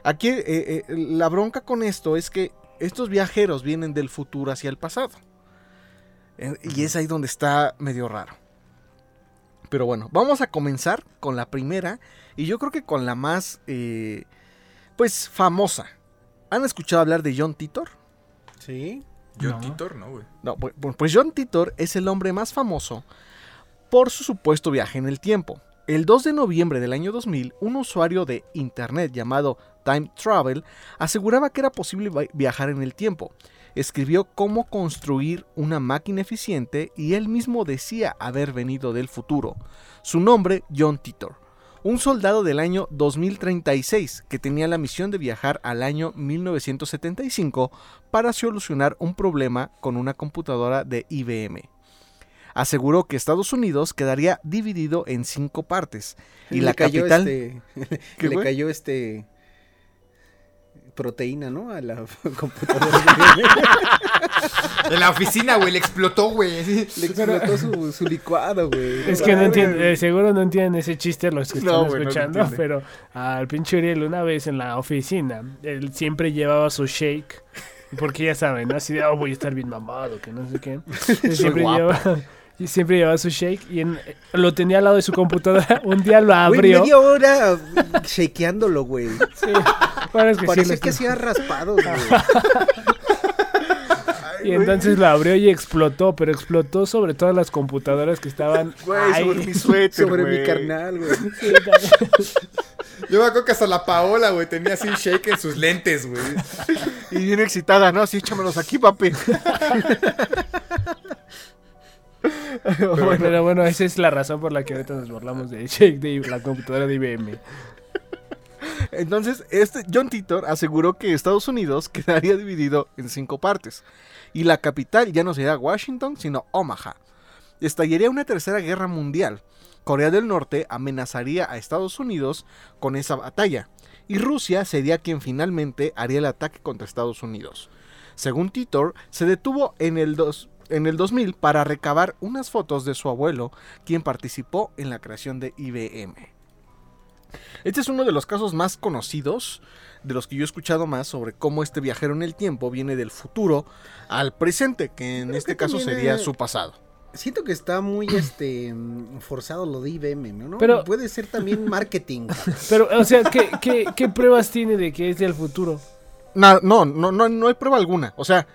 Speaker 2: Aquí eh, eh, la bronca con esto es que estos viajeros vienen del futuro hacia el pasado. Eh, Y es ahí donde está medio raro. Pero bueno, vamos a comenzar con la primera y yo creo que con la más, eh, pues, famosa. ¿Han escuchado hablar de John Titor?
Speaker 1: Sí.
Speaker 3: John
Speaker 4: No.
Speaker 3: Titor, ¿no, güey?
Speaker 2: No, pu- pu- pues John Titor es el hombre más famoso por su supuesto viaje en el tiempo. El 2 de noviembre del año 2000, un usuario de internet llamado Time Travel aseguraba que era posible vi- viajar en el tiempo. escribió cómo construir una máquina eficiente y él mismo decía haber venido del futuro. Su nombre, John Titor, un soldado del año 2036 que tenía la misión de viajar al año 1975 para solucionar un problema con una computadora de IBM. Aseguró que Estados Unidos quedaría dividido en cinco partes y
Speaker 1: Le
Speaker 2: la
Speaker 1: cayó
Speaker 2: capital...
Speaker 1: este-
Speaker 2: ¿Qué,
Speaker 1: le cayó este proteína, ¿no? A la computadora.
Speaker 3: En la oficina, güey, le explotó, güey.
Speaker 1: Le explotó su, su licuado, güey.
Speaker 4: Es que no entienden, eh, seguro no entienden ese chiste los que
Speaker 2: No,
Speaker 4: están escuchando, pero al pinche Uriel una vez en la oficina, él siempre llevaba su shake, porque ya saben, ¿no? Así de, oh, voy a estar bien mamado, que no sé qué. Él siempre
Speaker 2: guapo.
Speaker 4: Y siempre llevaba su shake y en- lo tenía al lado de su computadora. Un día lo
Speaker 1: Güey,
Speaker 4: abrió.
Speaker 1: media hora shakeándolo, güey.
Speaker 4: Sí, bueno, es que sí
Speaker 1: Parecía que hacía raspados, güey.
Speaker 4: Y entonces lo abrió y explotó, pero explotó sobre todas las computadoras que estaban
Speaker 2: Güey, sobre mi suéter,
Speaker 1: Sobre mi carnal, güey.
Speaker 4: Sí.
Speaker 3: Yo me acuerdo que hasta la Paola, güey, tenía así shake en sus lentes, güey.
Speaker 2: Y bien excitada, ¿no? Así, échamelos aquí, papi. bueno,
Speaker 4: Pero bueno, esa es la razón por la que ahorita nos burlamos de Shake de la computadora de IBM.
Speaker 2: entonces, este John Titor aseguró que Estados Unidos quedaría dividido en cinco partes. Y la capital ya no sería Washington, sino Omaha. Estallaría una tercera guerra mundial. Corea del Norte amenazaría a Estados Unidos con esa batalla. Y Rusia sería quien finalmente haría el ataque contra Estados Unidos. Según Titor, se detuvo en el, dos- en el 2000 para recabar unas fotos de su abuelo, quien participó en la creación de IBM. Este es uno de los casos más conocidos, de los que yo he escuchado más, sobre cómo este viajero en el tiempo viene del futuro al presente, que en
Speaker 1: Creo
Speaker 2: este
Speaker 1: que
Speaker 2: caso sería
Speaker 1: eh,
Speaker 2: su pasado.
Speaker 1: Siento que está muy este mm, forzado lo de IBM, ¿no?
Speaker 4: Pero-
Speaker 1: Puede ser también marketing.
Speaker 4: Pero, o sea, ¿qué, qué, qué pruebas tiene de que es del futuro?
Speaker 2: Na- no, no, no, no hay prueba alguna. O sea,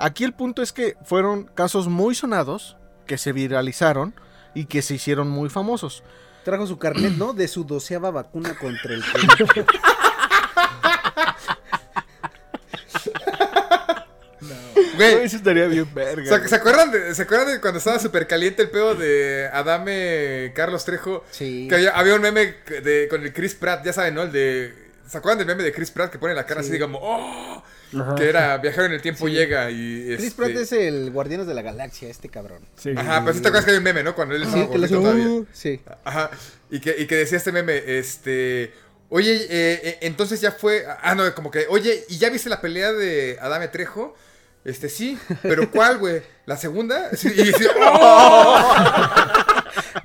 Speaker 2: aquí el punto es que fueron casos muy sonados, que se viralizaron y que se hicieron muy famosos.
Speaker 1: Trajo su carnet, ¿no? De su doceava vacuna contra el COVID.
Speaker 3: Güey,
Speaker 2: Eso estaría bien verga.
Speaker 3: ¿se, se acuerdan de, ¿se acuerdan de cuando estaba súper caliente el pedo de Adame Carlos Trejo?
Speaker 1: Sí.
Speaker 3: Que había, había un meme de, con el Chris Pratt, ya saben, ¿no? El de... ¿Se acuerdan del meme de Chris Pratt que pone la cara
Speaker 1: Sí.
Speaker 3: así como... ¡Oh!
Speaker 4: Ajá.
Speaker 3: Que era viajero en el tiempo
Speaker 1: Sí.
Speaker 3: llega y...
Speaker 1: Chris
Speaker 3: este-
Speaker 1: Pratt es el Guardianes de la Galaxia, este cabrón.
Speaker 4: Sí.
Speaker 3: Ajá, pero sí te acuerdas que hay un meme, ¿no? Cuando él estaba
Speaker 1: Sí,
Speaker 3: gordito todavía.
Speaker 1: uh, sí.
Speaker 3: Ajá. Y que, y que decía este meme, este. Oye, eh, eh, entonces ya fue. Ah, no, como que, oye, ¿y ya viste la pelea de Adame Trejo? Este, sí, pero ¿cuál, güey? ¿La segunda? Sí, y dice, ¡oh!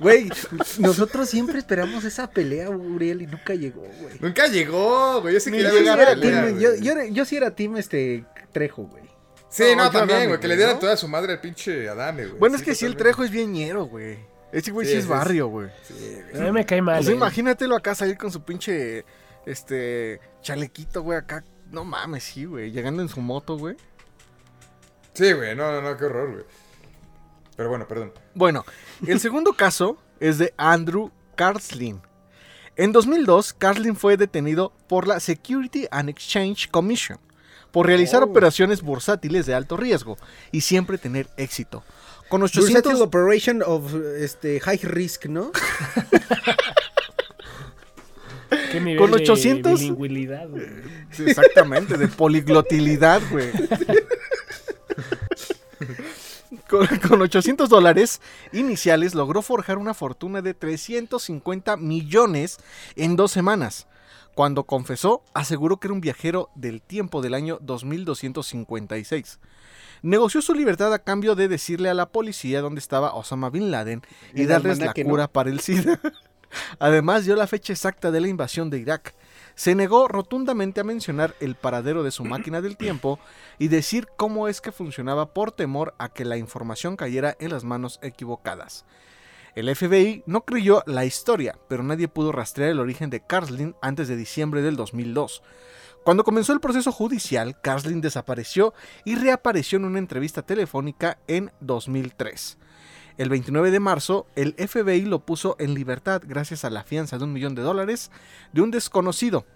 Speaker 1: Güey, nosotros siempre esperamos esa pelea, Uriel, y nunca llegó, güey.
Speaker 3: Nunca llegó, güey. Yo sí quería
Speaker 1: Yo
Speaker 3: ver
Speaker 1: sí era
Speaker 3: pelea,
Speaker 1: team-
Speaker 3: güey.
Speaker 1: yo, yo yo sí era team este Trejo, güey.
Speaker 3: Sí,
Speaker 2: No,
Speaker 3: también, güey. Que le
Speaker 2: güey,
Speaker 3: diera
Speaker 2: ¿no?
Speaker 3: toda su madre al pinche Adame, güey.
Speaker 2: Bueno, es que sí, el. Trejo es bien ñero, güey. Ese güey sí,
Speaker 3: Sí,
Speaker 2: es
Speaker 3: sí,
Speaker 2: barrio, güey.
Speaker 4: A mí me cae mal.
Speaker 2: Sea,
Speaker 4: eh.
Speaker 2: imagínatelo acá salir con su pinche, este, chalequito, güey, acá. No mames, sí, güey. Llegando en su moto, güey.
Speaker 3: Sí, güey, no, no, no, qué horror, güey. Pero bueno, perdón.
Speaker 2: Bueno, el segundo caso es de Andrew Carslin. En 2002, Carslin fue detenido por la Security and Exchange Commission por realizar
Speaker 1: Oh.
Speaker 2: operaciones bursátiles de alto riesgo y siempre tener éxito. Con 800...
Speaker 1: Versatile Operation of este, High Risk, ¿no?
Speaker 4: ¿Qué nivel
Speaker 2: con
Speaker 4: de
Speaker 2: 800?
Speaker 4: bilingüilidad, güey?
Speaker 2: Sí, Exactamente, de poliglotilidad, güey. Con, con 800 dólares iniciales logró forjar una fortuna de 350 millones en dos semanas. Cuando confesó, aseguró que era un viajero del tiempo del año 2256. Negoció su libertad a cambio de decirle a la policía dónde estaba Osama Bin Laden y darles la cura para el SIDA. Además, dio la fecha exacta de la invasión de Irak. Se negó rotundamente a mencionar el paradero de su máquina del tiempo y decir cómo es que funcionaba por temor a que la información cayera en las manos equivocadas. El FBI no creyó la historia, pero nadie pudo rastrear el origen de Carslin antes de diciembre del 2002. Cuando comenzó el proceso judicial, Carslin desapareció y reapareció en una entrevista telefónica en 2003. El 29 de marzo, el FBI lo puso en libertad gracias a la fianza de un millón de dólares de un desconocido.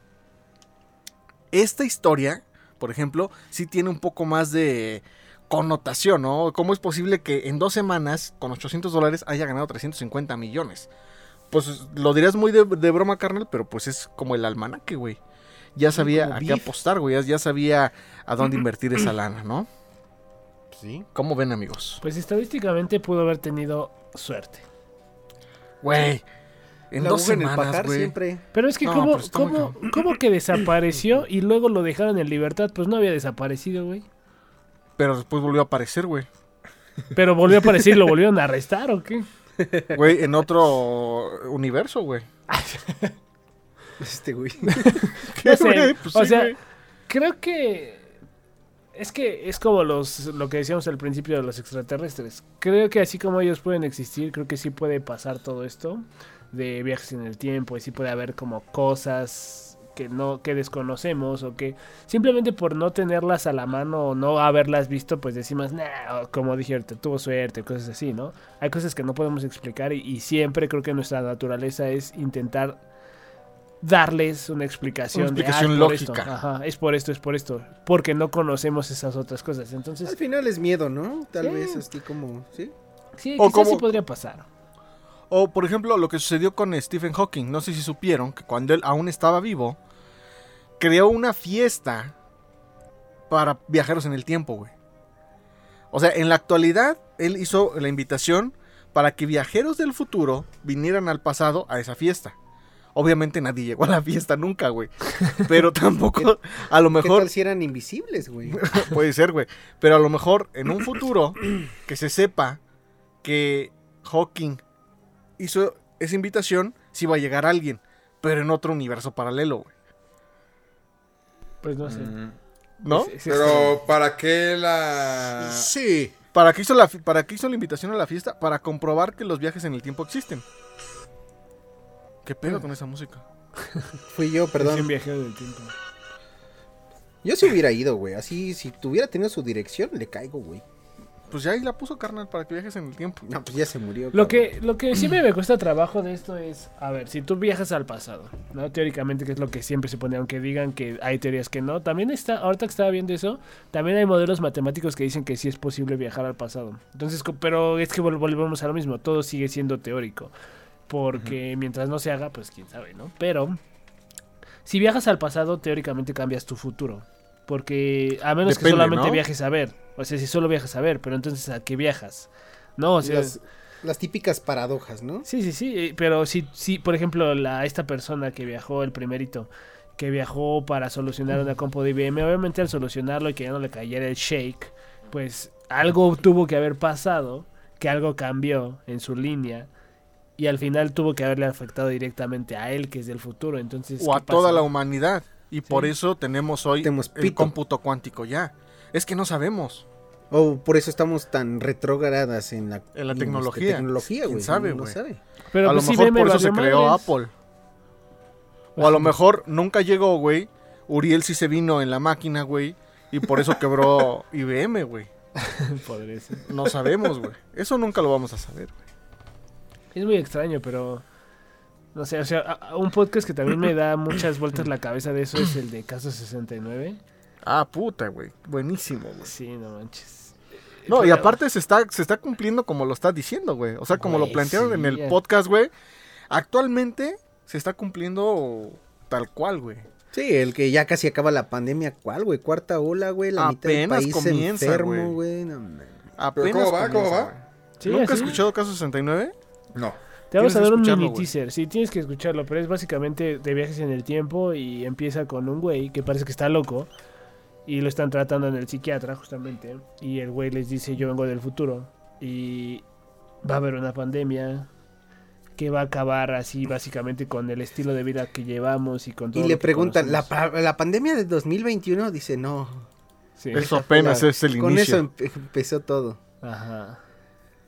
Speaker 2: Esta historia por ejemplo, sí tiene un poco más de connotación, ¿no? ¿Cómo es posible que en dos semanas, con 800 dólares, haya ganado 350 millones? Pues lo dirías muy de, de broma, carnal, pero pues es como el almanaque, güey. Ya sabía a qué apostar, güey. Ya sabía a dónde invertir esa lana, ¿no?
Speaker 1: Sí.
Speaker 2: ¿Cómo ven, amigos?
Speaker 4: Pues estadísticamente pudo haber tenido suerte.
Speaker 2: Güey, en
Speaker 1: La
Speaker 2: dos
Speaker 1: aguja en el
Speaker 2: semanas,
Speaker 1: pajar
Speaker 2: güey.
Speaker 1: siempre.
Speaker 4: Pero es que
Speaker 2: No,
Speaker 4: ¿cómo,
Speaker 2: pero está muy
Speaker 4: cómo, cómo que desapareció y luego lo dejaron en libertad? Pues no había desaparecido, güey.
Speaker 2: Pero después volvió a aparecer, güey.
Speaker 4: Pero volvió a aparecer y lo volvieron a arrestar o qué.
Speaker 2: Güey, en otro universo, güey.
Speaker 1: Este güey.
Speaker 4: No sé,
Speaker 2: güey? Pues
Speaker 4: o
Speaker 2: sí,
Speaker 4: sea,
Speaker 2: güey.
Speaker 4: creo que es que es como los lo que decíamos al principio de los extraterrestres. Creo que así como ellos pueden existir, creo que sí puede pasar todo esto de viajes en el tiempo y sí puede haber como cosas que no que desconocemos o que simplemente por no tenerlas a la mano o no haberlas visto, pues decimos, nah, como dije ahorita, tuvo suerte, cosas así, ¿no? Hay cosas que no podemos explicar y, y siempre creo que nuestra naturaleza es intentar darles una explicación,
Speaker 2: Una
Speaker 4: de,
Speaker 2: explicación
Speaker 4: "Ah, es por esto".
Speaker 2: lógica.
Speaker 4: Ajá, es por esto, es por esto, porque no conocemos esas otras cosas.
Speaker 1: Al
Speaker 4: Entonces,
Speaker 1: final es miedo, ¿no? Tal
Speaker 4: Sí.
Speaker 1: vez así como, ¿sí?
Speaker 4: sí,
Speaker 2: O
Speaker 4: quizás sí podría pasar.
Speaker 2: O, por ejemplo, lo que sucedió con Stephen Hawking. No sé si supieron que cuando él aún estaba vivo, creó una fiesta para viajeros en el tiempo, güey. O sea, en la actualidad, él hizo la invitación para que viajeros del futuro vinieran al pasado a esa fiesta. Obviamente nadie llegó a la fiesta nunca, güey. Pero tampoco, a lo
Speaker 1: ¿Qué
Speaker 2: mejor,
Speaker 1: tal si eran invisibles, güey?
Speaker 2: puede ser, güey. Pero a lo mejor en un futuro que se sepa que Hawking hizo esa invitación, sí va a llegar alguien, pero en otro universo paralelo, güey.
Speaker 4: Pues no sé.
Speaker 3: Mm.
Speaker 2: ¿No?
Speaker 3: Pero, ¿para qué la...?
Speaker 1: Sí.
Speaker 2: ¿Para qué, hizo la, fi- ¿Para qué hizo la invitación a la fiesta? Para comprobar que los viajes en el tiempo existen. ¿Qué pedo con esa música?
Speaker 1: Fui yo,
Speaker 4: Es un
Speaker 1: perdón.
Speaker 4: viajero del tiempo.
Speaker 1: Yo sí hubiera ido, güey. Así, si tuviera tenido su dirección, le caigo, güey.
Speaker 2: Pues ya ahí la puso, carnal, para que viajes en el tiempo.
Speaker 1: No, pues ya se murió.
Speaker 4: Lo
Speaker 1: cabrón.
Speaker 4: que, lo que siempre me cuesta trabajo de esto es, a ver, si tú viajas al pasado, ¿no? Teóricamente, que es lo que siempre se pone, aunque digan que hay teorías que no, también está, ahorita que estaba viendo eso, también hay modelos matemáticos que dicen que sí es posible viajar al pasado. Entonces, pero es que vol- volvemos a lo mismo, todo sigue siendo teórico, porque mientras no se haga, pues quién sabe, ¿no? Pero, si viajas al pasado, teóricamente cambias tu futuro. Porque a menos que solamente
Speaker 2: ¿no?
Speaker 4: viajes a ver, o sea, si solo viajas a ver, pero entonces ¿a qué viajas? No, o sea,
Speaker 1: las, las típicas paradojas, ¿no?
Speaker 4: Sí, sí, sí, eh, pero si, si por ejemplo, la, esta persona que viajó, el primerito, que viajó para solucionar una compo de IBM, obviamente al solucionarlo y que ya no le cayera el shake, pues algo tuvo que haber pasado, que algo cambió en su línea, y al final tuvo que haberle afectado directamente a él, que es del futuro, entonces...
Speaker 2: O a
Speaker 4: ¿qué
Speaker 2: toda la humanidad. Y por eso tenemos hoy
Speaker 1: Tenemos
Speaker 2: el cómputo cuántico ya. Es que no sabemos.
Speaker 1: O por eso estamos tan retrógradas en la,
Speaker 2: En la
Speaker 1: este,
Speaker 2: tecnología.
Speaker 1: tecnología,
Speaker 2: ¿Quién sabe,
Speaker 1: no
Speaker 2: güey?
Speaker 1: sabe.
Speaker 4: Pero
Speaker 2: a lo
Speaker 4: pues,
Speaker 2: mejor por eso se creó
Speaker 4: madres.
Speaker 2: Apple. O a lo mejor nunca llegó, güey. Uriel sí se vino en la máquina, güey. Y por eso quebró IBM, güey.
Speaker 4: Podría ser.
Speaker 2: No sabemos, güey. Eso nunca lo vamos a saber, güey.
Speaker 4: Es muy extraño, pero... No sé, o sea, a- a un podcast que también me da muchas vueltas la cabeza de eso es el de Caso 69.
Speaker 2: Ah, puta, güey. Buenísimo, güey.
Speaker 4: Sí, no manches.
Speaker 2: No, y aparte se está, se está cumpliendo como lo está diciendo, güey. O sea, como lo plantearon en el podcast, güey. Actualmente se está cumpliendo tal cual, güey.
Speaker 1: Sí, el que ya casi acaba la pandemia, ¿cuál, güey? Cuarta ola, güey, la mitad del
Speaker 2: Apenas
Speaker 1: país
Speaker 2: comienza,
Speaker 1: enfermo,
Speaker 2: güey.
Speaker 1: güey. no.
Speaker 2: Apenas
Speaker 3: ¿cómo va? ¿Cómo va?
Speaker 4: Sí,
Speaker 2: ¿Nunca has
Speaker 4: así.
Speaker 2: escuchado Caso 69?
Speaker 3: No.
Speaker 4: Te vamos a dar un mini teaser. Sí, tienes que escucharlo, pero es básicamente de viajes en el tiempo y empieza con un güey que parece que está loco y lo están tratando en el psiquiatra justamente y el güey les dice yo vengo del futuro y va a haber una pandemia que va a acabar así básicamente con el estilo de vida que llevamos y con todo
Speaker 1: Y le preguntan, ¿la,
Speaker 4: conocemos".
Speaker 1: pa- la pandemia de 2021? Dice, no.
Speaker 4: Sí.
Speaker 2: Eso apenas
Speaker 1: La-
Speaker 2: es el
Speaker 1: Con
Speaker 2: inicio.
Speaker 1: eso empe- empezó todo.
Speaker 4: Ajá.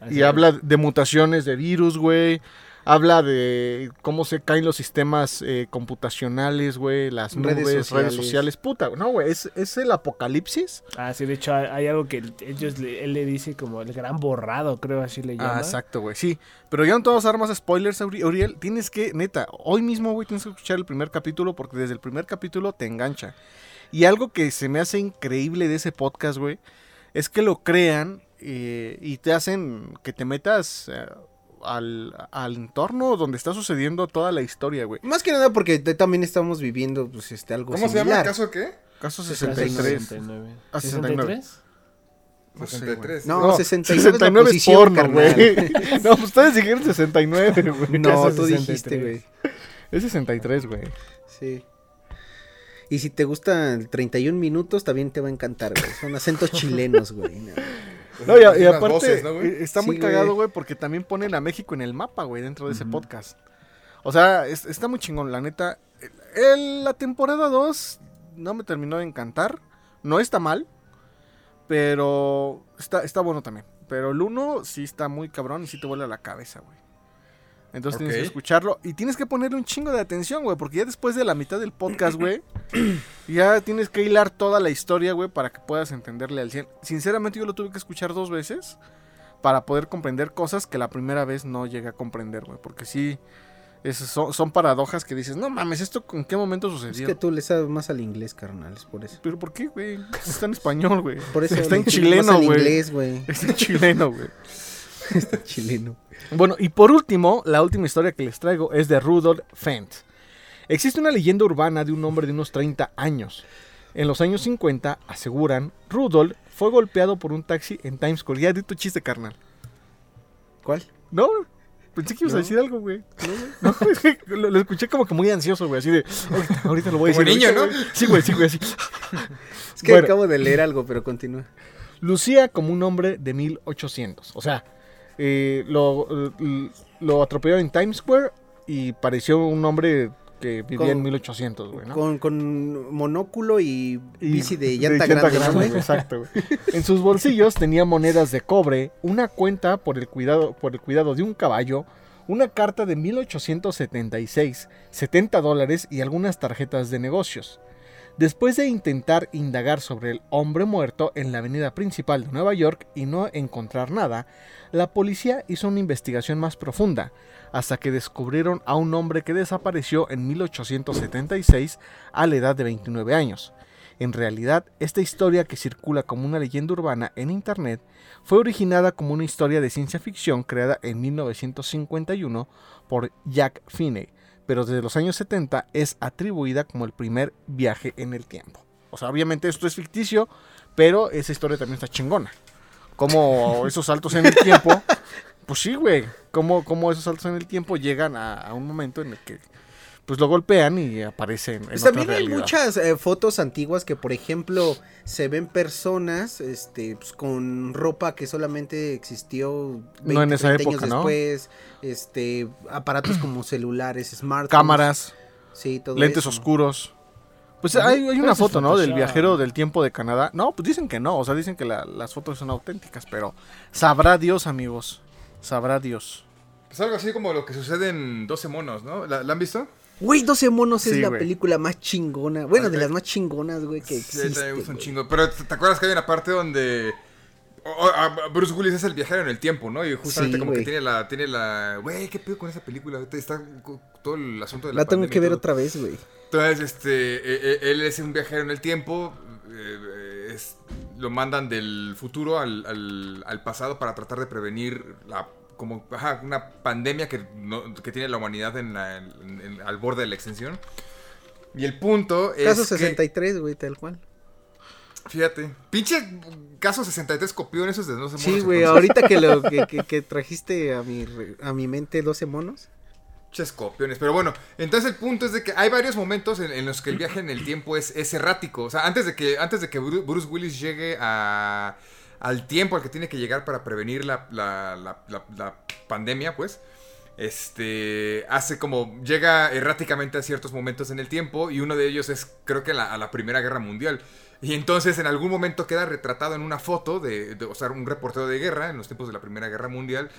Speaker 4: Así
Speaker 2: Y
Speaker 4: es.
Speaker 2: habla de mutaciones de virus, güey. Habla de cómo se caen los sistemas eh, computacionales, güey. Las
Speaker 1: Redes
Speaker 2: nubes, redes
Speaker 1: sociales.
Speaker 2: Puta, no, güey. Es, es el apocalipsis.
Speaker 4: Ah, sí, de hecho hay, algo que el- ellos le- él le dice como el gran borrado, creo así le llama.
Speaker 2: Ah, exacto, güey. Sí. Pero ya no te vamos a dar más spoilers, Uri- Uriel. Tienes que, neta, hoy mismo, güey, tienes que escuchar el primer capítulo porque desde el primer capítulo te engancha. Y algo que se me hace increíble de ese podcast, güey, es que lo crean eh, y te hacen que te metas eh, al, al entorno donde está sucediendo toda la historia, güey.
Speaker 1: Más que nada porque también estamos viviendo pues este algo
Speaker 3: ¿Cómo se llama?
Speaker 1: similar.
Speaker 3: ¿Caso qué?
Speaker 2: Caso
Speaker 1: 63.
Speaker 2: 63. Ah, 69.
Speaker 4: ¿63?
Speaker 2: No sé,
Speaker 3: 63.
Speaker 1: No,
Speaker 2: No,
Speaker 1: 69 es la
Speaker 2: 69 es
Speaker 1: posición,
Speaker 2: porno, güey. No, pues ustedes dijeron 69, güey.
Speaker 1: No, tú
Speaker 4: 63.
Speaker 1: dijiste, güey.
Speaker 2: Es 63, güey.
Speaker 1: Sí. Y si te gustan 31 minutos, también te va a encantar, güey. Son acentos chilenos, güey. No.
Speaker 2: No, y, aparte,
Speaker 3: voces, ¿no, güey?
Speaker 2: eh, está
Speaker 1: Sí,
Speaker 2: muy cagado, güey, porque también ponen a México en el mapa, güey, dentro de ese podcast. O sea, es- está muy chingón, la neta. El- la temporada 2 no me terminó de encantar. No está mal, pero está, está bueno también. Pero el 1 sí está muy cabrón y sí te vuela la cabeza, güey. Entonces tienes que escucharlo y tienes que ponerle un chingo de atención, güey, porque ya después de la mitad del podcast, güey, ya tienes que hilar toda la historia, güey, para que puedas entenderle al 100. Sinceramente yo lo tuve que escuchar dos veces para poder comprender cosas que la primera vez no llegué a comprender, güey, porque sí, es- son, son paradojas que dices, no mames, ¿esto en qué momento
Speaker 1: Es
Speaker 2: sucedió?
Speaker 1: que tú le sabes más al inglés, carnal, es por eso.
Speaker 2: ¿Pero por qué, güey? Está en español, güey.
Speaker 1: Por eso
Speaker 2: Está en chileno, güey. Está en chileno, güey.
Speaker 1: Está chileno.
Speaker 2: Bueno, y por último, la última historia que les traigo es de Rudolf Fent. Existe una leyenda urbana de un hombre de unos 30 años. En los años 50, aseguran, Rudolf fue golpeado por un taxi en Times Square. Ya di tu chiste, carnal.
Speaker 1: ¿Cuál?
Speaker 2: No, pensé que ibas a decir algo, güey. No, lo, lo escuché como que muy ansioso, güey. Así de, ahorita, ahorita lo voy a
Speaker 3: Como
Speaker 2: decir.
Speaker 3: niño,
Speaker 2: ahorita,
Speaker 3: ¿no?
Speaker 2: güey. Sí, güey, sí, güey, así.
Speaker 1: Es que
Speaker 2: Bueno.
Speaker 1: acabo de leer algo, pero continúa.
Speaker 2: Lucía como un hombre de 1800. O sea, eh, lo, lo atropellaron en Times Square y pareció un hombre que vivía
Speaker 1: Con-
Speaker 2: en 1800, güey, ¿no?
Speaker 1: Con, con monóculo y,
Speaker 2: Y
Speaker 1: bici de llanta grande.
Speaker 2: Exacto, güey. En sus bolsillos tenía monedas de cobre, una cuenta por el cuidado, por el cuidado de un caballo, una carta de 1876, 70 dólares y algunas tarjetas de negocios. Después de intentar indagar sobre el hombre muerto en la avenida principal de Nueva York y no encontrar nada, la policía hizo una investigación más profunda, hasta que descubrieron a un hombre que desapareció en 1876 a la edad de 29 años. En realidad, esta historia que circula como una leyenda urbana en Internet fue originada como una historia de ciencia ficción creada en 1951 por Jack Finney, pero desde los años 70 es atribuida como el primer viaje en el tiempo. O sea, obviamente esto es ficticio, pero esa historia también está chingona. Como esos saltos en el tiempo, pues sí, güey, como, como esos saltos en el tiempo llegan a, a un momento en el que pues lo golpean y aparecen en
Speaker 1: Pues
Speaker 2: otra
Speaker 1: también hay muchas eh, fotos antiguas que, por ejemplo, se ven personas este, pues, con ropa que solamente existió 20,
Speaker 2: No en esa
Speaker 1: 30
Speaker 2: época,
Speaker 1: años
Speaker 2: ¿no?
Speaker 1: después, este, aparatos como celulares, smartphones.
Speaker 2: Cámaras,
Speaker 1: sí, todo
Speaker 2: lentes
Speaker 1: eso.
Speaker 2: oscuros. Pues hay, hay una
Speaker 4: es
Speaker 2: foto, ¿no? Del viajero del tiempo de Canadá. No, pues dicen que no. O sea, dicen que la- las fotos son auténticas. Pero sabrá Dios, amigos. Sabrá Dios.
Speaker 3: Pues algo así como lo que sucede en 12 monos, ¿no? ¿La, la han visto?
Speaker 1: Güey, 12 monos es
Speaker 2: Sí,
Speaker 1: la película más chingona. Bueno, de las más chingonas, güey, que
Speaker 3: Sí,
Speaker 1: existe.
Speaker 3: gusta un
Speaker 1: güey.
Speaker 3: chingo. Pero ¿te acuerdas que hay una parte donde Bruce Willis es el viajero en el tiempo, ¿no? Y justamente
Speaker 1: Sí,
Speaker 3: como que tiene la, tiene la, güey, ¿qué pedo con esa película? Está todo el asunto de la
Speaker 1: La tengo que ver otra vez, güey.
Speaker 3: Entonces, este, eh, eh, él es un viajero en el tiempo, eh, es- lo mandan del futuro al, al- al pasado para tratar de prevenir la, como, ajá, una pandemia que, no- que tiene la humanidad en la- en- en- al borde de la extinción. Y el punto es
Speaker 1: Caso
Speaker 3: que-
Speaker 1: 63, güey, tal cual.
Speaker 3: Fíjate, pinche caso 63 copió en esos de no se
Speaker 1: Sí, güey, ahorita que, lo, que, que- que trajiste a mi, a mi mente 12 monos.
Speaker 3: Pinches copiones. Pero bueno, entonces el punto es de que hay varios momentos en, en los que el viaje en el tiempo es, es errático. O sea, antes de que, antes de que Bru- Bruce Willis llegue a, al tiempo al que tiene que llegar para prevenir la, pandemia, pues. Este hace como llega erráticamente a ciertos momentos en el tiempo y uno de ellos es creo que a la Primera Guerra Mundial. Y entonces en algún momento queda retratado en una foto de, de- o sea, un reportero de guerra en los tiempos de la Primera Guerra Mundial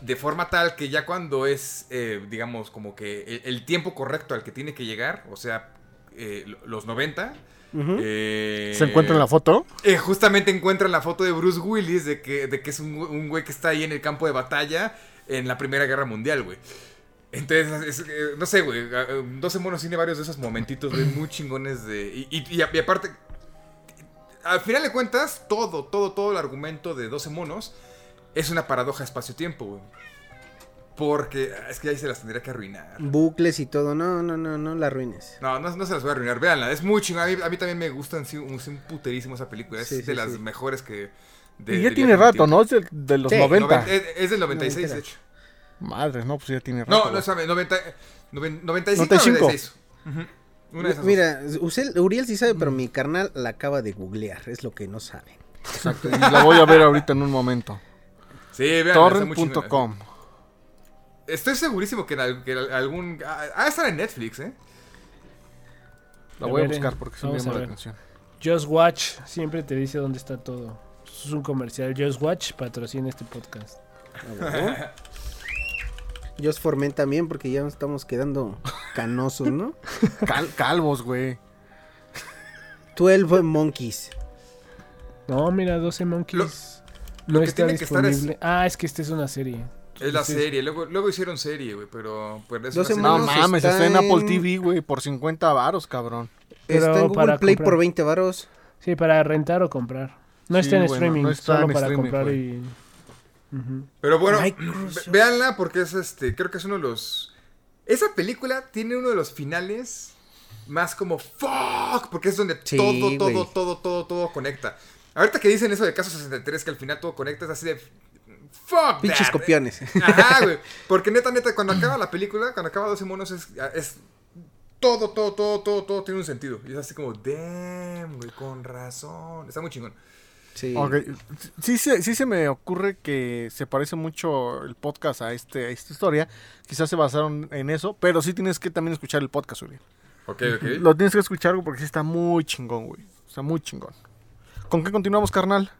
Speaker 3: de forma tal que ya cuando es, eh, digamos, como que el, tiempo correcto al que tiene que llegar, o sea, eh, lo- los 90, eh,
Speaker 2: ¿Se encuentra en la foto?
Speaker 3: eh, justamente encuentran la foto de Bruce Willis de que, de que es un, un güey que está ahí en el campo de batalla en la Primera Guerra Mundial, güey. Entonces, es- eh, no sé, güey. eh, 12 monos tiene varios de esos momentitos, güey, muy chingones de. Y, y- y a- y aparte, al final de cuentas, todo, todo, todo el argumento de 12 monos es una paradoja espacio-tiempo, güey. Porque es que ahí se las tendría que arruinar.
Speaker 1: Bucles y todo. No, no, no, no la arruines.
Speaker 3: No, no, no se las voy a arruinar. Véanla, es muy chingona. A mí, a mí también me gustan sí, un, sí, puterísimo esa película. Es
Speaker 1: Sí,
Speaker 3: de
Speaker 1: sí,
Speaker 3: las
Speaker 1: sí.
Speaker 3: mejores que. de-
Speaker 5: y ya tiene rato. ¿no? Es de, de los
Speaker 1: Sí,
Speaker 5: 90.
Speaker 3: Noven- es, es del 96, de hecho.
Speaker 5: Madre, no, pues ya tiene rato.
Speaker 3: No, no, sabe, 90, noven- 95
Speaker 5: 95.
Speaker 3: 96. Ujú. Una de esas.
Speaker 1: Mira, Usel- Uriel sí sabe, pero mi carnal la acaba de googlear. Es lo que no sabe.
Speaker 5: Exacto. Y la voy a ver ahorita en un momento.
Speaker 3: Sí, vean.
Speaker 5: Torrent.com.
Speaker 3: Estoy segurísimo que en que en algún. Ah, ah, estar en Netflix, ¿eh?
Speaker 5: La voy a
Speaker 4: ver,
Speaker 5: buscar porque se me llama la atención.
Speaker 4: Just Watch siempre te dice dónde está todo. Es un comercial. Just Watch patrocina este podcast.
Speaker 1: Yo formen también porque ya nos estamos quedando canosos, ¿no?
Speaker 5: Cal- calvos, güey.
Speaker 1: 12 Monkeys.
Speaker 4: No, mira, 12 Monkeys. no
Speaker 3: lo que
Speaker 4: está
Speaker 3: tiene que estar es-
Speaker 4: disponible. Ah, es que esta es una serie.
Speaker 3: Es la
Speaker 4: Sí.
Speaker 3: serie. Luego, luego hicieron serie, güey, pero. pero es una
Speaker 1: 12
Speaker 3: serie.
Speaker 5: No
Speaker 1: monos
Speaker 5: mames, está en Apple TV, güey, por 50 varos, cabrón.
Speaker 4: Pero
Speaker 1: Está en Google
Speaker 4: para
Speaker 1: Play
Speaker 4: comprar.
Speaker 1: por 20 varos.
Speaker 4: Sí, para rentar o comprar. No
Speaker 5: Sí,
Speaker 4: está en
Speaker 5: bueno,
Speaker 4: streaming,
Speaker 5: no está
Speaker 4: solo
Speaker 5: en
Speaker 4: para
Speaker 5: streaming,
Speaker 4: comprar
Speaker 5: güey.
Speaker 4: y...
Speaker 3: Pero bueno, véanla porque es este. Creo que es uno de los. Esa película tiene uno de los finales más como fuck, porque es donde
Speaker 1: Sí,
Speaker 3: todo, todo, todo, todo, todo conecta. Ahorita que dicen eso del caso 63, que al final todo conecta, es así de. Fuck.
Speaker 1: Pinches
Speaker 3: that.
Speaker 1: copiones.
Speaker 3: Ajá, güey. Porque neta, neta, cuando acaba la película, cuando acaba 12 monos, es, es todo, todo, todo, todo, todo tiene un sentido. Y es así como, damn, güey, con razón. Está muy chingón.
Speaker 1: Sí.
Speaker 5: Sí, se- sí se me ocurre que se parece mucho el podcast a, este, a esta historia. Quizás se basaron en eso, pero sí tienes que también escuchar el podcast, Uriel.
Speaker 3: Ok, ok.
Speaker 5: Lo tienes que escuchar porque sí está muy chingón, güey. Está muy chingón. ¿Con qué continuamos, carnal?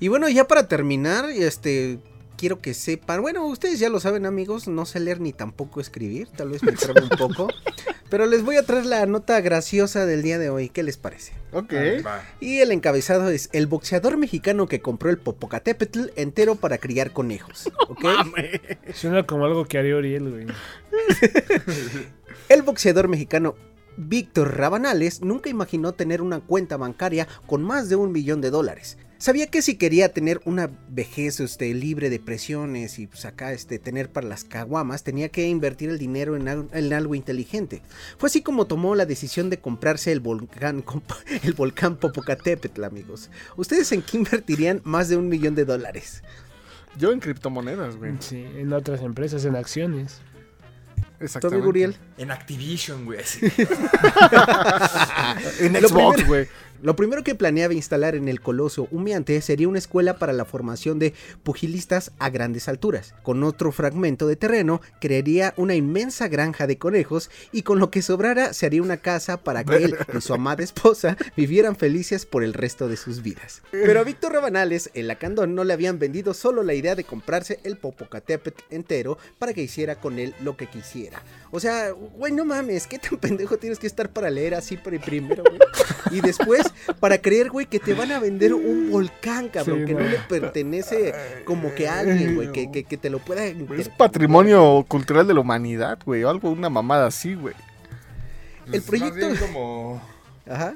Speaker 1: Y bueno, ya para terminar, este quiero que sepan, bueno, ustedes ya lo saben, amigos, no sé leer ni tampoco escribir, tal vez me un poco, pero les voy a traer la nota graciosa del día de hoy, ¿qué les parece?
Speaker 5: Ok.
Speaker 1: Y el encabezado es el boxeador mexicano que compró el Popocatépetl entero para criar conejos, ¿ok?
Speaker 4: Suena como algo que haría Uriel, güey.
Speaker 1: El boxeador mexicano Víctor Rabanales nunca imaginó tener una cuenta bancaria con más de un millón de dólares. Sabía que si quería tener una vejez este, libre de presiones y pues acá este, tener para las caguamas, tenía que invertir el dinero en, al- en algo inteligente. Fue así como tomó la decisión de comprarse el volcán, el volcán Popocatépetl, amigos. ¿Ustedes en qué invertirían más de un millón de dólares?
Speaker 5: Yo en criptomonedas, güey.
Speaker 4: Sí, en otras empresas, en acciones.
Speaker 1: ¿Tú,
Speaker 5: Exactamente.
Speaker 1: amigo Uriel?
Speaker 3: En Activision, güey. así.
Speaker 5: En Xbox, güey.
Speaker 1: Lo primero que planeaba instalar en el coloso humeante sería una escuela para la formación de pugilistas a grandes alturas. Con otro fragmento de terreno, crearía una inmensa granja de conejos y con lo que sobrara se haría una casa para que él y su amada esposa vivieran felices por el resto de sus vidas. Pero a Víctor Rabanales, el lacandón, no le habían vendido solo la idea de comprarse el Popocatépetl entero para que hiciera con él lo que quisiera. O sea, güey, no mames, ¿qué tan pendejo tienes que estar para leer así pri- primero, güey? Y después, para creer, güey, que te van a vender un volcán, cabrón,
Speaker 4: Sí,
Speaker 1: que no le pertenece como que a alguien, güey, que, que, que te lo pueda...
Speaker 5: Es patrimonio cultural de la humanidad, güey. O algo, una mamada así, güey.
Speaker 1: El
Speaker 3: Pues,
Speaker 1: proyecto-
Speaker 3: bien como...
Speaker 1: Ajá.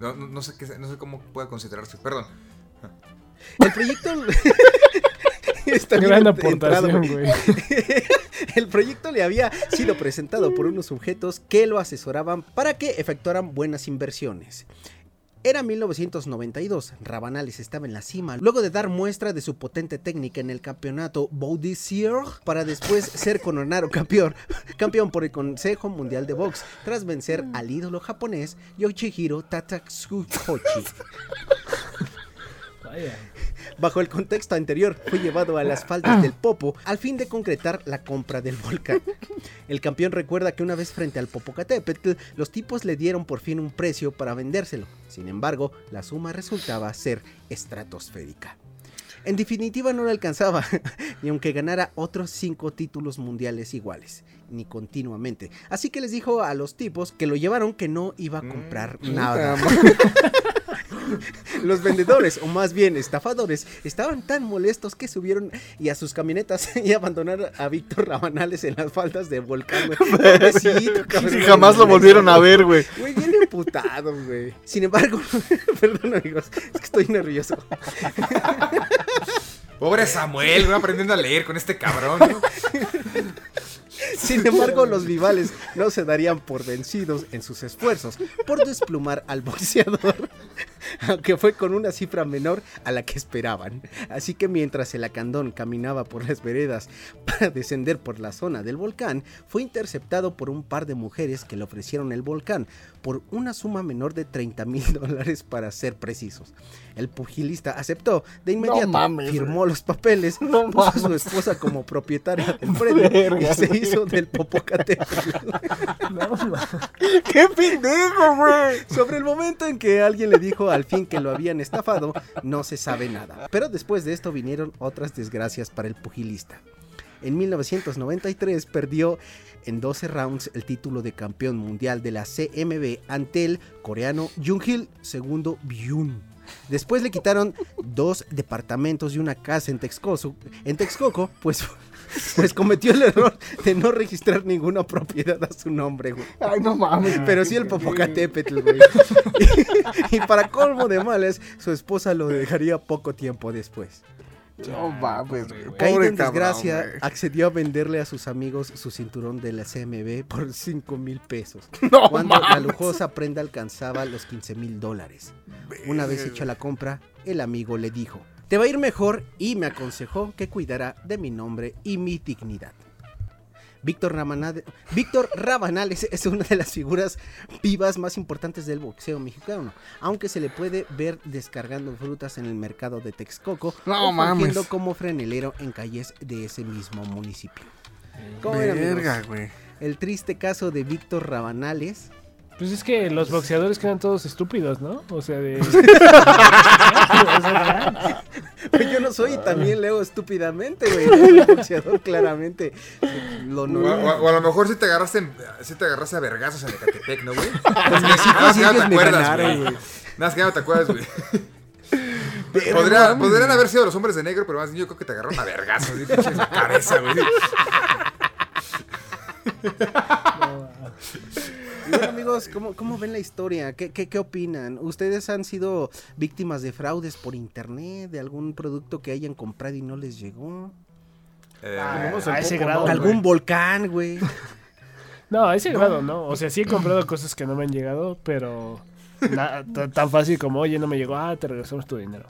Speaker 3: No, no- sé qué, no sé cómo puede considerarse. Perdón.
Speaker 1: El proyecto... Está
Speaker 4: Gran aportación,
Speaker 1: güey. El proyecto le había sido presentado por unos sujetos que lo asesoraban para que efectuaran buenas inversiones. Era 1992, Rabanales estaba en la cima, luego de dar muestra de su potente técnica en el campeonato Boudissier, para después ser coronado campeón, campeón por el Consejo Mundial de Box, tras vencer al ídolo japonés Yoshihiro Tatsuyuki. Bajo el contexto anterior, fue llevado a las faldas del Popo al fin de concretar la compra del volcán. El campeón recuerda que una vez frente al Popocatépetl, los tipos le dieron por fin un precio para vendérselo. Sin embargo, la suma resultaba ser estratosférica. En definitiva no le alcanzaba, ni aunque ganara otros cinco títulos mundiales iguales, ni continuamente. Así que les dijo a los tipos que lo llevaron que no iba a comprar nada. Los vendedores, o más bien estafadores, estaban tan molestos que subieron y a sus camionetas y abandonaron a Víctor Rabanales en las faldas del volcán, güey.
Speaker 5: Jamás lo volvieron a ver, güey.
Speaker 1: Güey, bien emputado, güey. Sin embargo, perdón amigos, es que estoy nervioso.
Speaker 3: Pobre Samuel, va aprendiendo a leer con este cabrón. ¿no?
Speaker 1: Sin embargo, los rivales no se darían por vencidos en sus esfuerzos por desplumar al boxeador, aunque fue con una cifra menor a la que esperaban. Así que mientras el acandón caminaba por las veredas para descender por la zona del volcán, fue interceptado por un par de mujeres que le ofrecieron el volcán por una suma menor de 30 mil dólares para ser precisos. El pugilista aceptó de inmediato,
Speaker 5: mames,
Speaker 1: firmó los papeles,
Speaker 5: No
Speaker 1: puso a su esposa como propietaria del premio y se hizo del Popocatépetl.
Speaker 4: No,
Speaker 5: ¡Qué pendejo, güey!
Speaker 1: Sobre el momento en que alguien le dijo al fin que lo habían estafado, no se sabe nada. Pero después de esto vinieron otras desgracias para el pugilista. En 1993 perdió en 12 rounds el título de campeón mundial de la CMB ante el coreano Jung-Hil II Byun. Después le quitaron dos departamentos y una casa en Texcoco, en Texcoco pues, pues cometió el error de no registrar ninguna propiedad a su nombre, güey.
Speaker 5: Ay, no mames.
Speaker 1: Pero sí el Popocatépetl, güey. Y, y para colmo de males, su esposa lo dejaría poco tiempo después.
Speaker 5: No mames, güey.
Speaker 1: Caído
Speaker 5: Pobre
Speaker 1: en desgracia, accedió a venderle a sus amigos su cinturón de la CMB por 5 mil pesos.
Speaker 5: No
Speaker 1: cuando la lujosa prenda alcanzaba los 15 mil dólares. Una vez hecha la compra, el amigo le dijo, te va a ir mejor y me aconsejó que cuidara de mi nombre y mi dignidad. Víctor, Ramanade- Víctor Rabanales es una de las figuras vivas más importantes del boxeo mexicano, aunque se le puede ver descargando frutas en el mercado de Texcoco
Speaker 5: No
Speaker 1: o
Speaker 5: mames.
Speaker 1: como frenelero en calles de ese mismo municipio. ¿Cómo?
Speaker 5: Verga, güey.
Speaker 1: El triste caso de Víctor Rabanales
Speaker 4: Pues es que los boxeadores quedan todos estúpidos, ¿no? O sea, de.
Speaker 1: Yo no soy y también leo estúpidamente, güey. El boxeador claramente lo
Speaker 3: O,
Speaker 1: no.
Speaker 3: o- o a lo mejor si te agarraste, en- sí te agarraste a vergazos en Ecatepec, ¿no, güey?
Speaker 1: Con mis hijos
Speaker 3: Nada que no
Speaker 1: ellos
Speaker 3: te acuerdas,
Speaker 1: ganaron,
Speaker 3: güey. Nada más que ya no te acuerdas, güey. Podría- podrían haber sido los hombres de negro, pero más bien yo creo que te agarraron a vergazos, en la cabeza, güey.
Speaker 1: Y bueno, amigos, ¿cómo, cómo ven la historia? ¿Qué, qué, qué opinan? ¿Ustedes han sido víctimas de fraudes por internet? ¿De algún producto que hayan comprado y no les llegó?
Speaker 3: Eh,
Speaker 5: el
Speaker 4: a ese grado,
Speaker 5: ¿no,
Speaker 4: güey.
Speaker 1: ¿Algún volcán, güey?
Speaker 4: No, a ese grado no. O sea, sí he comprado cosas que no me han llegado, pero na- tan fácil como, oye, no me llegó, ah, te regresamos tu dinero.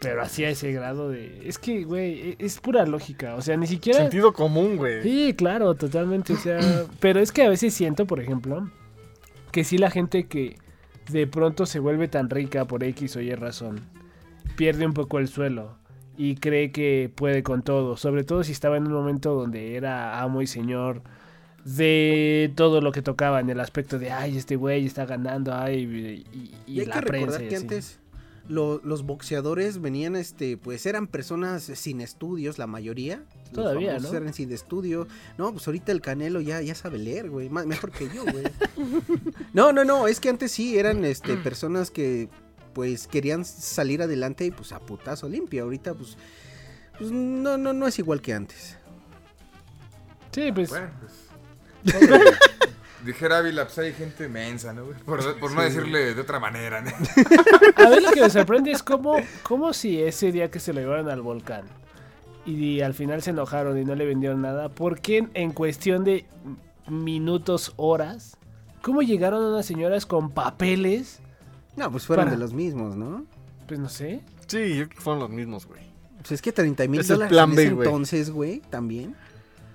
Speaker 4: Pero así a ese grado de... Es que, güey, e- es pura lógica. O sea, ni siquiera...
Speaker 5: Sentido común, güey.
Speaker 4: Sí, claro, totalmente. O sea, pero es que a veces siento, por ejemplo, que sí la gente que de pronto se vuelve tan rica por X o Y razón, pierde un poco el suelo y cree que puede con todo. Sobre todo si estaba en un momento donde era amo y señor de todo lo que tocaba en el aspecto de, ay, este güey está ganando, ay, y, y-
Speaker 1: hay
Speaker 4: la
Speaker 1: que
Speaker 4: prensa.
Speaker 1: recordar que
Speaker 4: así.
Speaker 1: antes lo- los boxeadores venían, este, pues eran personas sin estudios, la mayoría. Los
Speaker 4: Todavía,
Speaker 1: famosos
Speaker 4: ¿no?
Speaker 1: Eran sin estudio. No, pues ahorita el Canelo ya, ya sabe leer, güey. más- Mejor que yo, güey. no, no, no, es que antes sí eran, este, personas que, pues, querían salir adelante y, pues, a putazo limpio. Ahorita, pues, pues no, no, no es igual que antes.
Speaker 4: Sí, pues...
Speaker 3: Bueno, pues. Dijera Ávila, pues hay gente mensa, ¿no, por no decirle de otra manera, ¿no?
Speaker 4: A ver, lo que me sorprende es cómo, cómo si ese día que se lo llevaron al volcán y al final se enojaron y no le vendieron nada, ¿por qué en, cuestión de minutos, horas, cómo llegaron unas señoras con papeles?
Speaker 1: No, pues fueron
Speaker 4: Para-
Speaker 1: de los mismos, ¿no?
Speaker 4: Pues no sé.
Speaker 5: Sí, yo creo que fueron los mismos, güey.
Speaker 1: Pues es que 30 mil
Speaker 5: Es el
Speaker 1: dólares
Speaker 5: plan
Speaker 1: en
Speaker 5: B,
Speaker 1: ese
Speaker 5: güey.
Speaker 1: entonces, güey, también.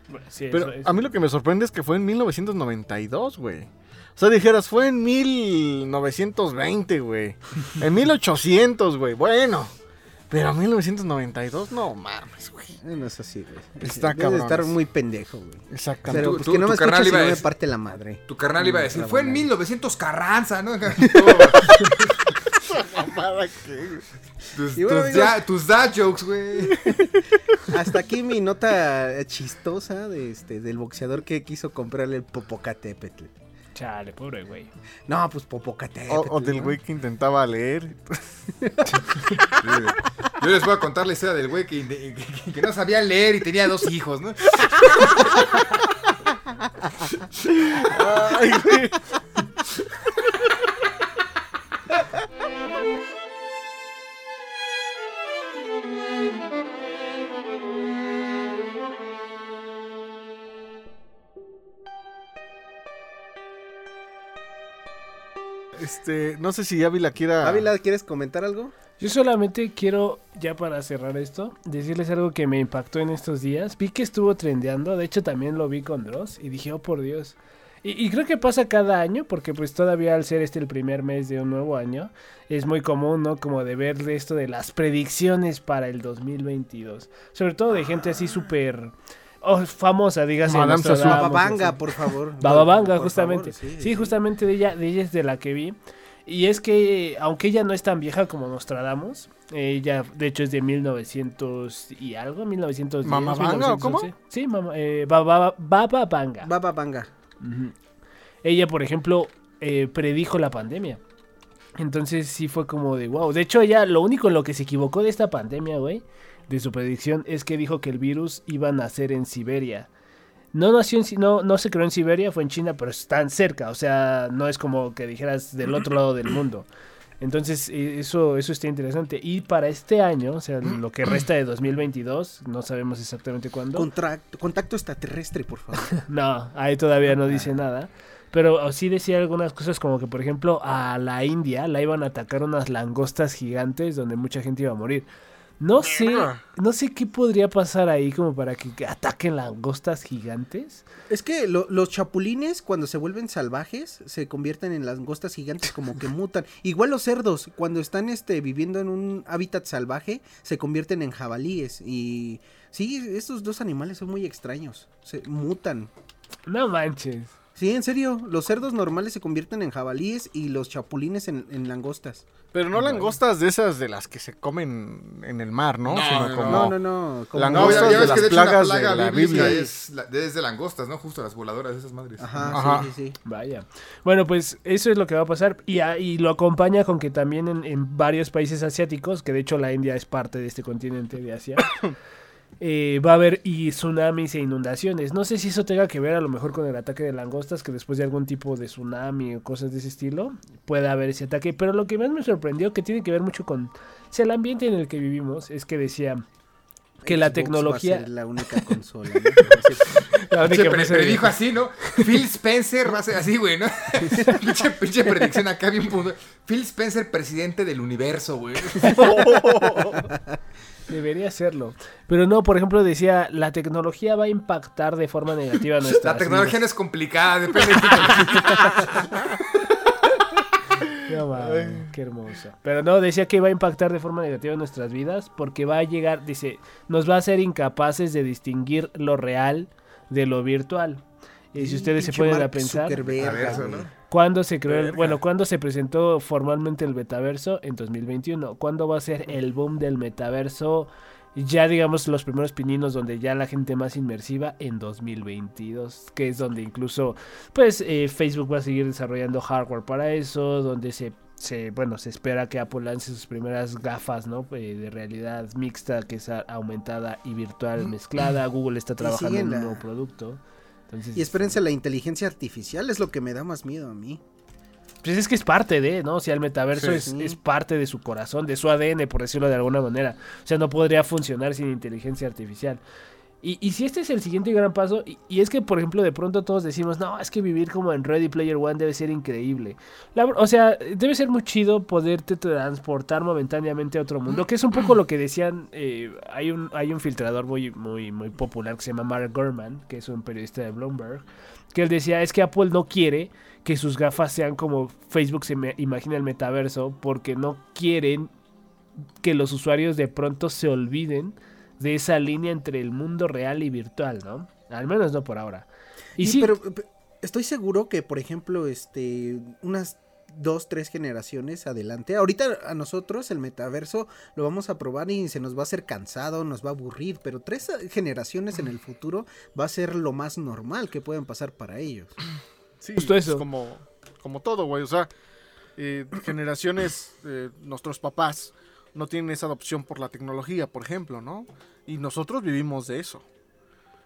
Speaker 4: Bueno, sí,
Speaker 5: Pero
Speaker 4: es-
Speaker 5: a mí lo que me sorprende es que fue en 1992, güey. O sea, dijeras, fue en 1920, güey. En 1800, güey. Bueno. Pero en 1992, no mames, güey.
Speaker 1: No es así, güey.
Speaker 5: Está
Speaker 1: Debe
Speaker 5: cabrón.
Speaker 1: estar muy pendejo, güey.
Speaker 5: Exactamente.
Speaker 1: Pero pues
Speaker 3: tú-
Speaker 1: que no
Speaker 3: tu
Speaker 1: me escuches
Speaker 3: a
Speaker 1: no me parte la madre.
Speaker 3: Tu carnal iba a decir, fue en
Speaker 1: Rabanales.
Speaker 3: 1900 Carranza, ¿no?
Speaker 5: ¿Para qué? güey?
Speaker 3: Tus,
Speaker 1: bueno,
Speaker 3: tus
Speaker 1: amigos-
Speaker 3: ya- tus dad jokes, güey.
Speaker 1: Hasta aquí mi nota chistosa de este del boxeador que quiso comprarle el Popocatépetl.
Speaker 4: Chale, pobre güey.
Speaker 1: No, pues Popocatépetl.
Speaker 5: O, o del güey que intentaba leer.
Speaker 3: Yo les voy a contar la historia del güey que, que- que no sabía leer y tenía dos hijos, ¿no?
Speaker 5: Ay, güey. Este, no sé si Ávila quiera.
Speaker 1: Ávila, ¿quieres comentar algo?
Speaker 4: Yo solamente quiero, ya para cerrar esto, decirles algo que me impactó en estos días. Vi que estuvo trendeando, de hecho también lo vi con Dross y dije, oh por Dios. Y, y creo que pasa cada año, porque pues todavía al ser este el primer mes de un nuevo año, es muy común, ¿no? Como de ver esto de las predicciones para el 2022. Sobre todo de gente así súper oh, famosa, dígase.
Speaker 5: Madame.
Speaker 1: Bababanga, por favor.
Speaker 4: Bababanga, justamente.
Speaker 1: favor,
Speaker 4: sí, justamente de ella, de ella es de la que vi. Y es que, aunque ella no es tan vieja como Nostradamus, ella de hecho es de 1900 y algo, 1910.
Speaker 5: ¿Mamabanga o cómo?
Speaker 4: 1911. Sí, mama, eh, Baba- Bababanga.
Speaker 1: Bababanga.
Speaker 4: Ujú. Ella, por ejemplo, eh, predijo la pandemia. Entonces sí fue como de wow. De hecho, ella lo único en lo que se equivocó de esta pandemia, güey, de su predicción, es que dijo que el virus iba a nacer en Siberia. No nació en, no, no se creó en Siberia, fue en China, pero están cerca. O sea, no es como que dijeras del otro lado del mundo. Entonces, eh, eso, eso está interesante. Y para este año, o sea, lo que resta de 2022, no sabemos exactamente cuándo.
Speaker 1: Contacto extraterrestre, por favor.
Speaker 4: No, ahí todavía no dice nada. Pero sí decía algunas cosas como que, por ejemplo, a la India la iban a atacar unas langostas gigantes donde mucha gente iba a morir. No sé, no sé qué podría pasar ahí como para que que ataquen langostas gigantes.
Speaker 1: Es que lo- los chapulines, cuando se vuelven salvajes, se convierten en langostas gigantes, como que mutan. Igual los cerdos, cuando están este, viviendo en un hábitat salvaje, se convierten en jabalíes. Y sí, estos dos animales son muy extraños. Se mutan.
Speaker 4: No manches.
Speaker 1: Sí, en serio, los cerdos normales se convierten en jabalíes y los chapulines en, en langostas.
Speaker 5: Pero no langostas de esas de las que se comen en el mar, ¿no?
Speaker 3: No,
Speaker 5: Sino
Speaker 3: no,
Speaker 5: como...
Speaker 1: No, no, no. como-
Speaker 3: No, ya,
Speaker 5: Langostas
Speaker 3: ya
Speaker 5: de
Speaker 3: ves
Speaker 5: las
Speaker 3: que de
Speaker 5: plagas de
Speaker 3: plaga
Speaker 5: la
Speaker 3: bíblica
Speaker 5: Biblia.
Speaker 3: es, la- es de langostas, ¿no? Justo las voladoras de esas madres.
Speaker 1: Ajá,
Speaker 5: Ajá.
Speaker 1: sí, sí, sí.
Speaker 4: Vaya. Bueno, pues eso es lo que va a pasar. Y, a- y lo acompaña con que también en, en varios países asiáticos, que de hecho la India es parte de este continente de Asia, eh, va a haber y tsunamis e inundaciones. No sé si eso tenga que ver a lo mejor con el ataque de langostas, que después de algún tipo de tsunami o cosas de ese estilo, pueda haber ese ataque. Pero lo que más me sorprendió, que tiene que ver mucho con o sea, el ambiente en el que vivimos, es que decía que la tecnología...
Speaker 1: Va a ser la única consola. ¿no?
Speaker 4: la única
Speaker 3: así, ¿no? Phil Spencer va a ser así, güey, ¿no? pinche, pinche predicción acá bien punto. Phil Spencer, presidente del universo, güey.
Speaker 4: Debería serlo. Pero no, por ejemplo, decía, la tecnología va a impactar de forma negativa a nuestra
Speaker 3: La tecnología no es complicada, depende de
Speaker 4: No, mames, qué hermoso. Pero no, decía que va a impactar de forma negativa en nuestras vidas porque va a llegar, dice, nos va a hacer incapaces de distinguir lo real de lo virtual. Y si ustedes se ponen a pensar.
Speaker 3: ¿no?
Speaker 4: ¿Cuándo se creó, el- bueno, cuándo se presentó formalmente el metaverso? En 2021. ¿Cuándo va a ser el boom del metaverso? Ya digamos los primeros pininos donde ya la gente más inmersiva en 2022, que es donde incluso pues eh, Facebook va a seguir desarrollando hardware para eso, donde se, se bueno se espera que Apple lance sus primeras gafas, ¿no? Eh, de realidad mixta que es aumentada y virtual mezclada. Google está trabajando en un nuevo producto. Entonces,
Speaker 1: Y espérense, la inteligencia artificial es lo que me da más miedo a mí.
Speaker 4: Pues es que es parte de, ¿no? O sea, el metaverso
Speaker 3: Sí.
Speaker 4: es,
Speaker 1: Sí.
Speaker 4: es parte de su corazón, de su ADN, por decirlo de alguna manera. O sea, no podría funcionar sin inteligencia artificial. Y, y si este es el siguiente gran paso, y, es que, por ejemplo, de pronto todos decimos, no, es que vivir como en Ready Player One debe ser increíble. O sea, debe ser muy chido poderte transportar momentáneamente a otro mundo, que es un poco lo que decían, eh, hay, un, hay un filtrador muy, muy, muy popular que se llama Mark Gurman, que es un periodista de Bloomberg, que él decía, es que Apple no quiere que sus gafas sean como Facebook se me- imagina el metaverso, porque no quieren que los usuarios de pronto se olviden de esa línea entre el mundo real y virtual, ¿no? Al menos no por ahora. Y, sí,
Speaker 1: pero, pe- estoy seguro que, por ejemplo, este, unas dos, tres generaciones adelante. Ahorita a nosotros el metaverso lo vamos a probar y se nos va a hacer cansado, nos va a aburrir, pero tres generaciones en el futuro va a ser lo más normal que pueden pasar para ellos.
Speaker 5: Sí,
Speaker 4: Justo
Speaker 5: es como, como todo, güey. O sea, eh, generaciones, eh, nuestros papás no tienen esa adopción por la tecnología, por ejemplo, ¿no? Y nosotros vivimos de eso.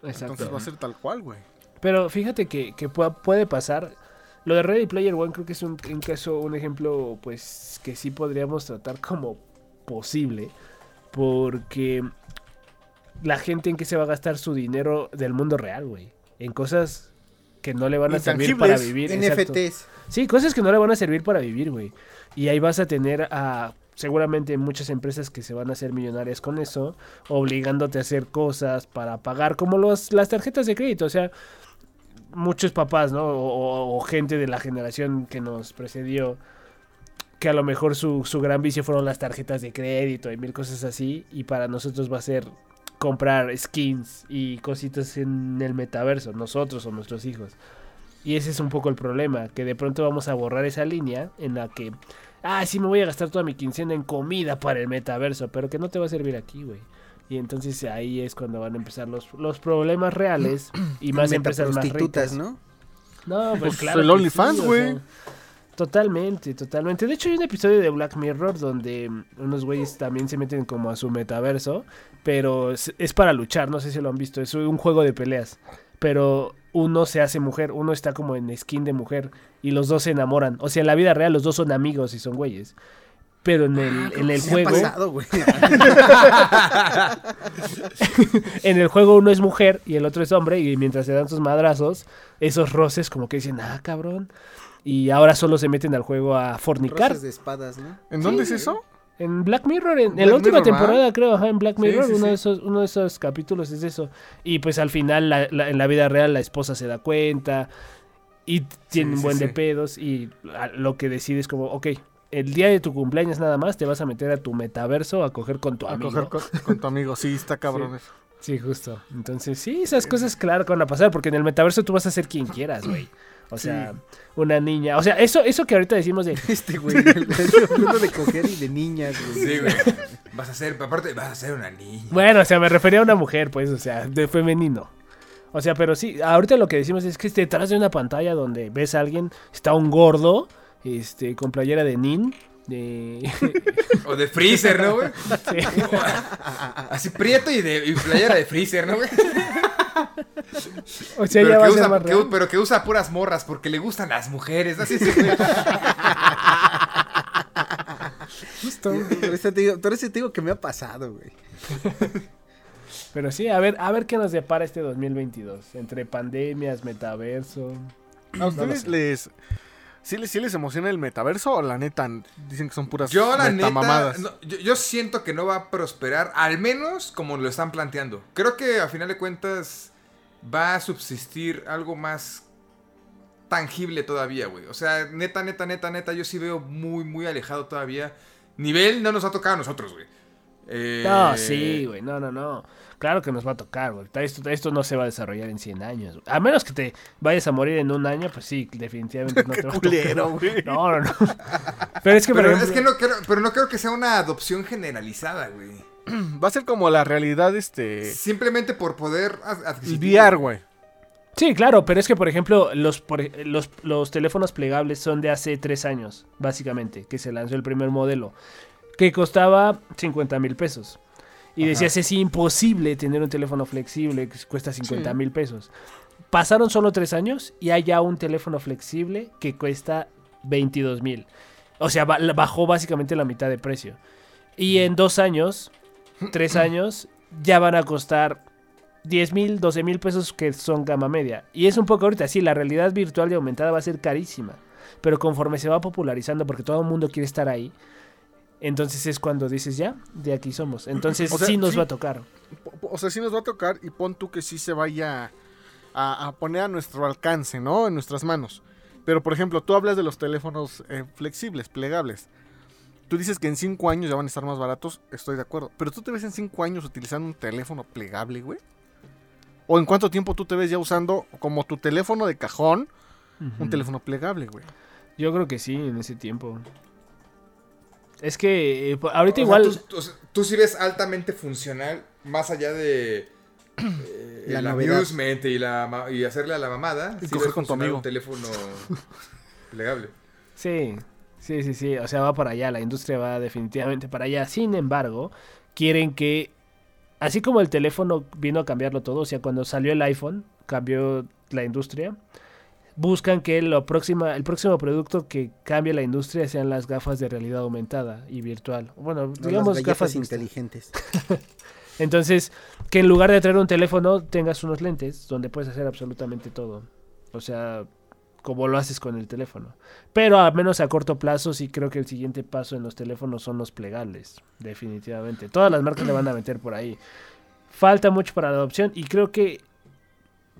Speaker 5: Entonces va a ser tal cual, güey.
Speaker 4: Pero fíjate que, que puede pasar. Lo de Ready Player One creo que es un, un caso, un ejemplo, pues, que sí podríamos tratar como posible. Porque la gente en que se va a gastar su dinero del mundo real, güey. En cosas que no le van a servir para vivir. exacto.
Speaker 1: NFTs.
Speaker 4: Sí, cosas que no le van a servir para vivir, güey. Y ahí vas a tener a seguramente muchas empresas que se van a hacer millonarias con eso, obligándote a hacer cosas para pagar, como los, las tarjetas de crédito. O sea, muchos papás, ¿no? O, o- gente de la generación que nos precedió, que a lo mejor su, su gran vicio fueron las tarjetas de crédito y mil cosas así. Y para nosotros va a ser comprar skins y cositas en el metaverso, nosotros o nuestros hijos. Y ese es un poco el problema, que de pronto vamos a borrar esa línea en la que, ah, sí me voy a gastar toda mi quincena en comida para el metaverso, pero que no te va a servir aquí, güey. Y entonces ahí es cuando van a empezar los, los problemas reales y más empresas más ricas.
Speaker 1: ¿no?
Speaker 4: No, pues
Speaker 5: Pues
Speaker 4: claro.
Speaker 5: el OnlyFans,
Speaker 4: sí, o
Speaker 5: güey.
Speaker 4: sea, Totalmente, totalmente. De hecho, hay un episodio de Black Mirror donde unos güeyes también se meten como a su metaverso, pero es, es para luchar, no sé si lo han visto, es un juego de peleas. Pero uno se hace mujer, uno está como en skin de mujer y los dos se enamoran. O sea, en la vida real los dos son amigos y son güeyes. Pero en el, en el
Speaker 1: Se ha
Speaker 4: juego,
Speaker 1: pasado, güey.
Speaker 4: en el juego uno es mujer y el otro es hombre y mientras se dan sus madrazos, esos roces como que dicen, ah, cabrón. Y ahora solo se meten al juego a fornicar.
Speaker 1: Roces de espadas, ¿no?
Speaker 5: ¿En dónde es eso?
Speaker 4: En Black Mirror, en, la última
Speaker 5: Mirror, ¿verdad?
Speaker 4: temporada creo, ajá, en Black Mirror,
Speaker 5: sí,
Speaker 4: uno,
Speaker 5: sí.
Speaker 4: De esos, uno de esos capítulos es eso. Y pues al final, la- la- en la vida real, la esposa se da cuenta y tiene un buen de pedos y a- lo que decides como, ok, el día de tu cumpleaños nada más te vas a meter a tu metaverso a coger con tu
Speaker 5: A
Speaker 4: amigo.
Speaker 5: coger con, con tu amigo. Sí, está cabrón eso.
Speaker 4: Sí, justo. Entonces, sí, esas cosas, claro, que van a pasar, porque en el metaverso tú vas a ser quien quieras, güey. O sea, una niña. O sea, eso, eso que ahorita decimos de.
Speaker 1: Este güey, hablando de coger y de niñas, güey.
Speaker 3: Sí, güey. Vas a ser, aparte, vas a ser una niña.
Speaker 4: Bueno, o sea, me refería a una mujer, pues, o sea, de femenino. O sea, pero sí, ahorita lo que decimos es que detrás de una pantalla donde ves a alguien, está un gordo, este, con playera de nin, de...
Speaker 3: O de Freezer, ¿no, güey?
Speaker 4: Sí.
Speaker 3: Así prieto y de y playera de Freezer, ¿no, güey?
Speaker 4: O sea, ya
Speaker 3: Pero
Speaker 4: va
Speaker 3: que,
Speaker 4: a ser
Speaker 3: usa,
Speaker 4: más
Speaker 3: que- pero que usa puras morras porque le gustan las mujeres. Así sí, güey.
Speaker 4: Justo.
Speaker 1: Por eso te digo, por eso te digo que me ha pasado, güey.
Speaker 4: Pero sí, a ver, a ver qué nos depara este 2022. Entre pandemias, metaverso.
Speaker 5: ¿A ustedes les... ¿Sí les, sí les emociona el metaverso o la neta dicen que son puras
Speaker 3: Yo, la neta, no, yo, yo siento que no va a prosperar, al menos como lo están planteando. Creo que a final de cuentas va a subsistir algo más tangible todavía, güey. O sea, neta, neta, neta, neta, yo sí veo muy, muy alejado todavía. Nivel no nos ha tocado a nosotros, güey. Eh,
Speaker 4: No, sí, güey, no, no, no. Claro que nos va a tocar, güey. Esto, esto no se va a desarrollar en 100 años. A menos que te vayas a morir en un año, pues sí, definitivamente no te va a
Speaker 5: culero,
Speaker 4: tocar.
Speaker 5: güey.
Speaker 4: No, no, no. Pero es que,
Speaker 3: Pero
Speaker 4: ejemplo,
Speaker 3: es que no creo, pero no creo que sea una adopción generalizada, güey.
Speaker 5: Va a ser como la realidad, este...
Speaker 3: Simplemente por poder ad-
Speaker 5: El
Speaker 3: adquisitivo.
Speaker 5: VR, güey.
Speaker 4: Sí, claro, pero es que, por ejemplo, los, por- los, los teléfonos plegables son de hace tres años, básicamente, que se lanzó el primer modelo, que costaba 50 mil pesos. Y decías, es imposible tener un teléfono flexible que cuesta 50 mil pesos. Pasaron solo tres años y hay ya un teléfono flexible que cuesta 22 mil. O sea, ba- bajó básicamente la mitad de precio. Y en dos años, tres años, ya van a costar 10 mil, 12 mil pesos que son gama media. Y es un poco ahorita, sí, la realidad virtual y aumentada va a ser carísima. Pero conforme se va popularizando, porque todo el mundo quiere estar ahí, entonces es cuando dices, ya, de aquí somos. Entonces
Speaker 5: O sea,
Speaker 4: sí nos
Speaker 5: sí.
Speaker 4: va a tocar.
Speaker 5: O sea, sí nos va a tocar y pon tú que sí se vaya a, a poner a nuestro alcance, ¿no? En nuestras manos. Pero, por ejemplo, tú hablas de los teléfonos eh, flexibles, plegables. Tú dices que en 5 años ya van a estar más baratos, estoy de acuerdo. Pero tú te ves en 5 años utilizando un teléfono plegable, güey. ¿O en cuánto tiempo tú te ves ya usando como tu teléfono de cajón un teléfono plegable, güey?
Speaker 4: Yo creo que sí, en ese tiempo. Es que eh, po- ahorita
Speaker 3: O sea,
Speaker 4: igual...
Speaker 3: tú, tú- tú sí ves altamente funcional, más allá de. eh,
Speaker 1: La
Speaker 3: el
Speaker 1: novedad.
Speaker 3: amusement y, la, y hacerle a la mamada.
Speaker 5: Y
Speaker 3: sí
Speaker 5: coger con tu
Speaker 3: funcional
Speaker 5: amigo.
Speaker 3: Un teléfono plegable.
Speaker 4: Sí, sí, sí, sí. O sea, va para allá. La industria va definitivamente para allá. Sin embargo, quieren que, así como el teléfono vino a cambiarlo todo, o sea, cuando salió el iPhone, cambió la industria. Buscan que lo próxima, el próximo producto que cambie la industria sean las gafas de realidad aumentada y virtual. Bueno,
Speaker 1: No,
Speaker 4: digamos
Speaker 1: las
Speaker 4: gafas
Speaker 1: inteligentes.
Speaker 4: Entonces, que en lugar de traer un teléfono, tengas unos lentes donde puedes hacer absolutamente todo. O sea, como lo haces con el teléfono. Pero al menos a corto plazo, sí creo que el siguiente paso en los teléfonos son los plegables. Definitivamente. Todas las marcas le van a meter por ahí. Falta mucho para la adopción y creo que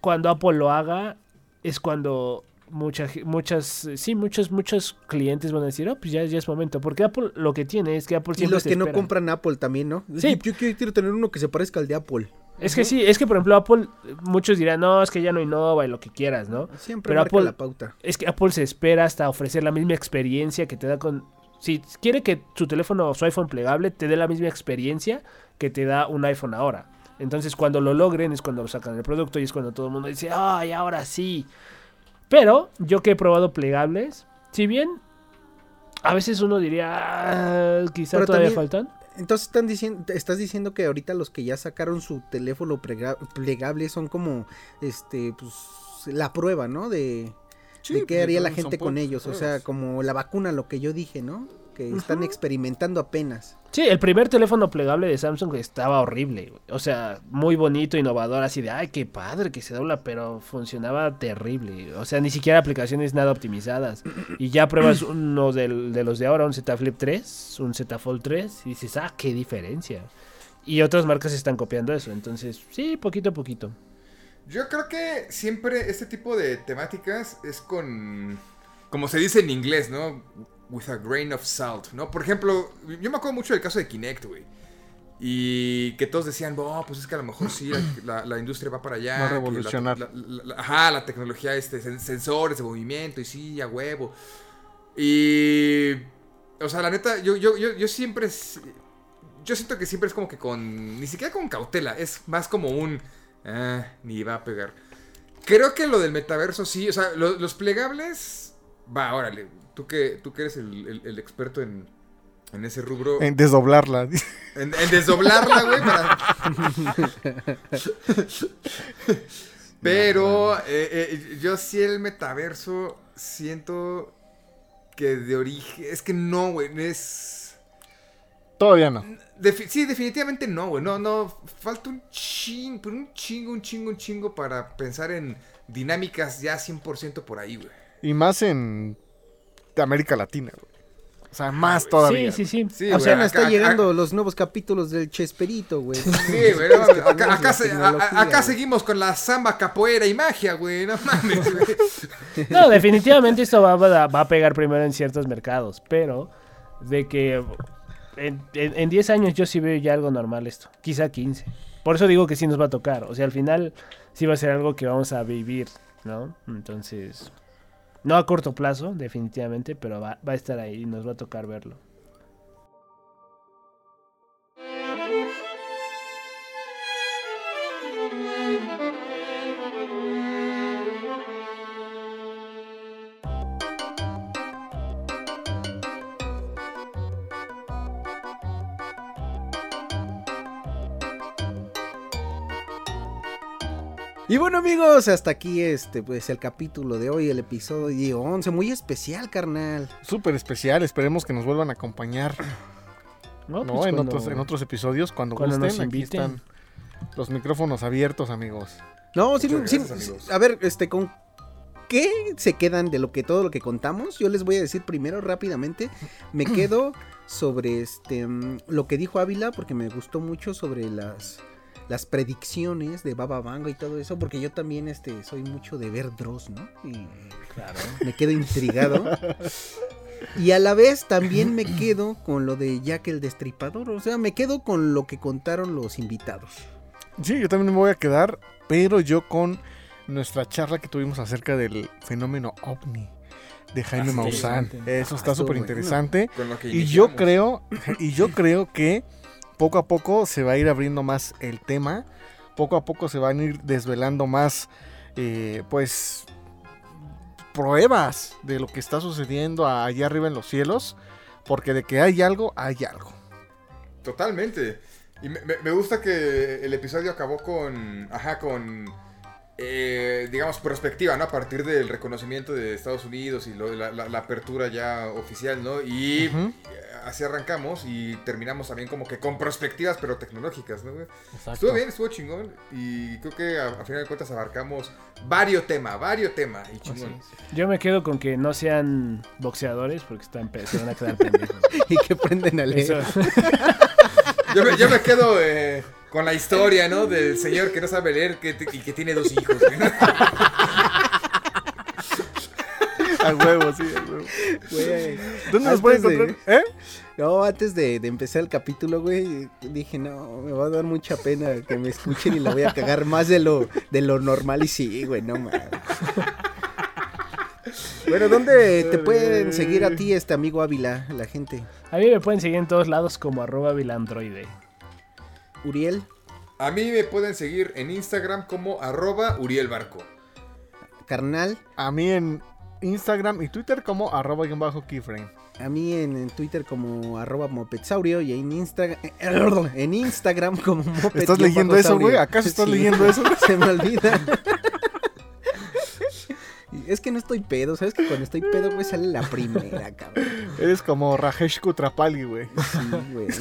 Speaker 4: cuando Apple lo haga es cuando mucha, ge- muchas, eh, sí, muchos, muchos clientes van a decir, oh, pues ya, ya es momento. Porque Apple lo que tiene es que Apple
Speaker 1: Y
Speaker 4: siempre
Speaker 1: los
Speaker 4: te
Speaker 1: que no compran Apple también, ¿no?
Speaker 4: Sí.
Speaker 1: Yo quiero, quiero tener uno que se parezca al de Apple.
Speaker 4: Es que sí, es que por ejemplo Apple, muchos dirán, no, es que ya no innova y lo que quieras, ¿no?
Speaker 1: Siempre
Speaker 4: Pero
Speaker 1: marca
Speaker 4: Apple-
Speaker 1: la pauta.
Speaker 4: Es que Apple se espera hasta ofrecer la misma experiencia que te da con... Si quiere que su teléfono o su iPhone plegable te dé la misma experiencia que te da un iPhone ahora. Entonces cuando lo logren es cuando lo sacan el producto y es cuando todo el mundo dice, ay, ahora sí. Pero yo que he probado plegables, si bien a veces uno diría, "Ah, quizá
Speaker 1: Pero
Speaker 4: todavía
Speaker 1: también-
Speaker 4: faltan.
Speaker 1: Entonces están diciendo, estás diciendo que ahorita los que ya sacaron su teléfono plegable son como, este, pues, la prueba, ¿no? De,
Speaker 5: Sí,
Speaker 1: de qué
Speaker 5: pues,
Speaker 1: haría la gente con ellos. O sea, como la vacuna, lo que yo dije, ¿no? Que están experimentando apenas.
Speaker 4: Sí, el primer teléfono plegable de Samsung estaba horrible. O sea, muy bonito, innovador, así de, ay, qué padre que se dobla, pero funcionaba terrible. O sea, ni siquiera aplicaciones nada optimizadas. Y ya pruebas uno del- de los de ahora, un Z Flip 3, un Z Fold 3, y dices, ah, qué diferencia. Y otras marcas están copiando eso. Entonces, sí, poquito a poquito.
Speaker 3: Yo creo que siempre este tipo de temáticas es con. Como se dice en inglés, ¿no? With a grain of salt, ¿no? Por ejemplo, yo me acuerdo mucho del caso de Kinect, güey. Y que todos decían, oh, pues es que a lo mejor sí, la, industria va para allá.
Speaker 5: Va a revolucionar.
Speaker 3: la- la- ajá, la tecnología, este, sen- sensores de movimiento, y sí, a huevo. Y. O sea, la neta, yo, yo, yo, yo siempre. Yo siento que siempre es como que con. Ni siquiera con cautela, es más como un. Ah, ni va a pegar. Creo que lo del metaverso sí, o sea, lo- los plegables. Va, órale. Tú que, tú que eres el, el- el experto en, en ese rubro.
Speaker 5: En desdoblarla.
Speaker 3: En, en desdoblarla, güey, para... Pero eh, eh, yo sí el metaverso siento que de origen... Es que no, güey, es...
Speaker 5: Todavía no.
Speaker 3: Defi- sí, definitivamente no, güey. No, no. Falta un chingo, pero un chingo, un chingo, un chingo para pensar en dinámicas ya 100% por ahí, güey.
Speaker 5: Y más en América Latina, güey. O sea, más todavía.
Speaker 4: Sí, sí, sí.
Speaker 3: Sí,
Speaker 1: o
Speaker 3: güey,
Speaker 1: sea,
Speaker 3: acá-
Speaker 1: está
Speaker 3: acá-
Speaker 1: llegando los nuevos capítulos del Chesperito, güey.
Speaker 3: Sí, güey, no mames, acá, se- a-
Speaker 1: güey.
Speaker 3: seguimos con la samba, capoeira y magia, güey. No mames, güey.
Speaker 4: No, definitivamente esto va, va a- va a pegar primero en ciertos mercados, pero de que en, en, en 10 años yo sí veo ya algo normal esto, quizá 15. Por eso digo que sí nos va a tocar, o sea, al final sí va a ser algo que vamos a vivir, ¿no? Entonces, no a corto plazo, definitivamente, pero va, va a estar ahí y nos va a tocar verlo.
Speaker 1: Y bueno amigos, hasta aquí este pues el capítulo de hoy, el episodio 11, muy especial, carnal.
Speaker 5: Súper especial. Esperemos que nos vuelvan a acompañar.
Speaker 4: No,
Speaker 5: ¿no?
Speaker 4: Pues
Speaker 5: en,
Speaker 4: cuando-
Speaker 5: otros, en otros episodios, cuando,
Speaker 4: cuando
Speaker 5: gusten,
Speaker 4: nos
Speaker 5: aquí
Speaker 4: inviten.
Speaker 5: están los micrófonos abiertos, amigos.
Speaker 1: No, sí, a ver, este con ¿qué se quedan de lo que todo lo que contamos? Yo les voy a decir primero rápidamente, me quedo sobre este mm, lo que dijo Ávila porque me gustó mucho sobre las las predicciones de Baba Vanga y todo eso, porque yo también este soy mucho de ver Dross, ¿no? Y
Speaker 4: Claro.
Speaker 1: me quedo intrigado. Y a la vez también me quedo con lo de Jack el Destripador. O sea, me quedo con lo que contaron los invitados.
Speaker 5: Sí, yo también me voy a quedar, pero yo con nuestra charla que tuvimos acerca del fenómeno ovni.
Speaker 2: de Jaime
Speaker 3: Ah,
Speaker 2: Maussan.
Speaker 4: interesante.
Speaker 2: Eso
Speaker 1: Ah,
Speaker 2: está
Speaker 1: estuvo
Speaker 2: súper interesante. Y yo creo, y yo creo que poco a poco se va a ir abriendo más el tema. Poco a poco se van a ir desvelando más, eh, pues, pruebas de lo que está sucediendo allá arriba en los cielos. Porque de que hay algo, hay algo.
Speaker 3: Totalmente. Y me, gusta que el episodio acabó con. Ajá, con. Eh, digamos, perspectiva, ¿no? A partir del reconocimiento de Estados Unidos y lo- la, la- la apertura ya oficial, ¿no? Y así arrancamos y terminamos también como que con perspectivas, pero tecnológicas, ¿no?
Speaker 2: Exacto.
Speaker 3: Estuvo bien, estuvo chingón. Y creo que a, a final de cuentas abarcamos varios temas, varios temas. Y chingón.
Speaker 4: Yo me quedo con que no sean boxeadores porque están se van a quedar pendejos.
Speaker 1: y que prenden a leer.
Speaker 4: Eso.
Speaker 3: Yo me, yo me quedo eh, con la historia, ¿no? Del señor que no sabe leer que y que tiene dos hijos.
Speaker 2: A huevo, sí, a huevo.
Speaker 1: Güey.
Speaker 2: ¿Dónde nos pueden
Speaker 1: de-
Speaker 2: encontrar? ¿Eh?
Speaker 1: No, antes de, de empezar el capítulo, güey, dije, no, me va a dar mucha pena que me escuchen y la voy a cagar más de lo, de lo normal. Y sí, güey, no mames. Bueno, ¿dónde te pueden seguir a ti, este amigo Ávila, la gente?
Speaker 4: A mí me pueden seguir en todos lados como arroba vilandroide.
Speaker 1: Uriel,
Speaker 3: A mí me pueden seguir en Instagram como arroba Uriel Barco.
Speaker 1: carnal,
Speaker 2: A mí en Instagram y Twitter como arroba guion bajo keyframe.
Speaker 1: a mí en, en Twitter como arroba mopetsaurio y en, Instagram en Instagram como moped.
Speaker 2: ¿Estás leyendo eso, güey? ¿Acaso estás leyendo eso?
Speaker 1: Se me olvida. Y Es que no estoy pedo, ¿sabes? Que cuando estoy pedo, güey, sale la primera, cabrón.
Speaker 2: Eres como Rajesh Kutrapali, güey.
Speaker 1: Sí, güey.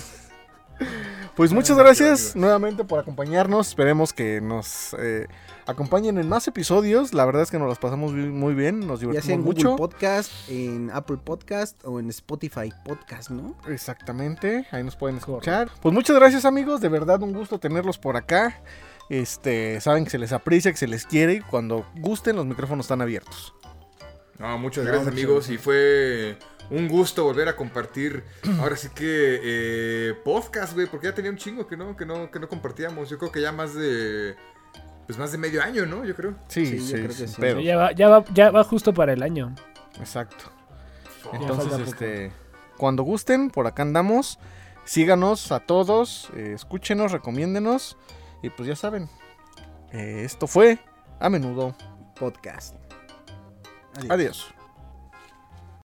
Speaker 2: Pues muchas
Speaker 3: Ah,
Speaker 2: gracias nuevamente por acompañarnos. Esperemos que nos eh, acompañen en más episodios. La verdad es que nos las pasamos muy bien. Nos
Speaker 1: Ya sea
Speaker 2: divertimos
Speaker 1: en Google
Speaker 2: mucho.
Speaker 1: Podcast, en Apple Podcast o en Spotify Podcast, ¿no?
Speaker 2: Exactamente, ahí nos pueden escuchar. Pues muchas gracias amigos, de verdad un gusto tenerlos por acá. Este, saben que se les aprecia, que se les quiere y cuando gusten los micrófonos están abiertos.
Speaker 3: No, muchas
Speaker 1: No,
Speaker 3: gracias
Speaker 1: muchas
Speaker 3: amigos y fue un gusto volver a compartir ahora sí que eh, podcast, güey, porque ya tenía un chingo que no, que no, que no compartíamos. Yo creo que ya más de pues más de medio año, ¿no? Yo creo.
Speaker 2: Sí,
Speaker 1: Sí,
Speaker 2: sí,
Speaker 1: yo creo que sí.
Speaker 4: Ya va, ya, va, ya va justo para el año.
Speaker 2: Exacto. Entonces, este, cuando gusten, por acá andamos. Síganos a todos, eh, escúchenos, recomiéndenos. Y pues ya saben, eh, esto fue a menudo.
Speaker 1: Podcast.
Speaker 2: Adiós.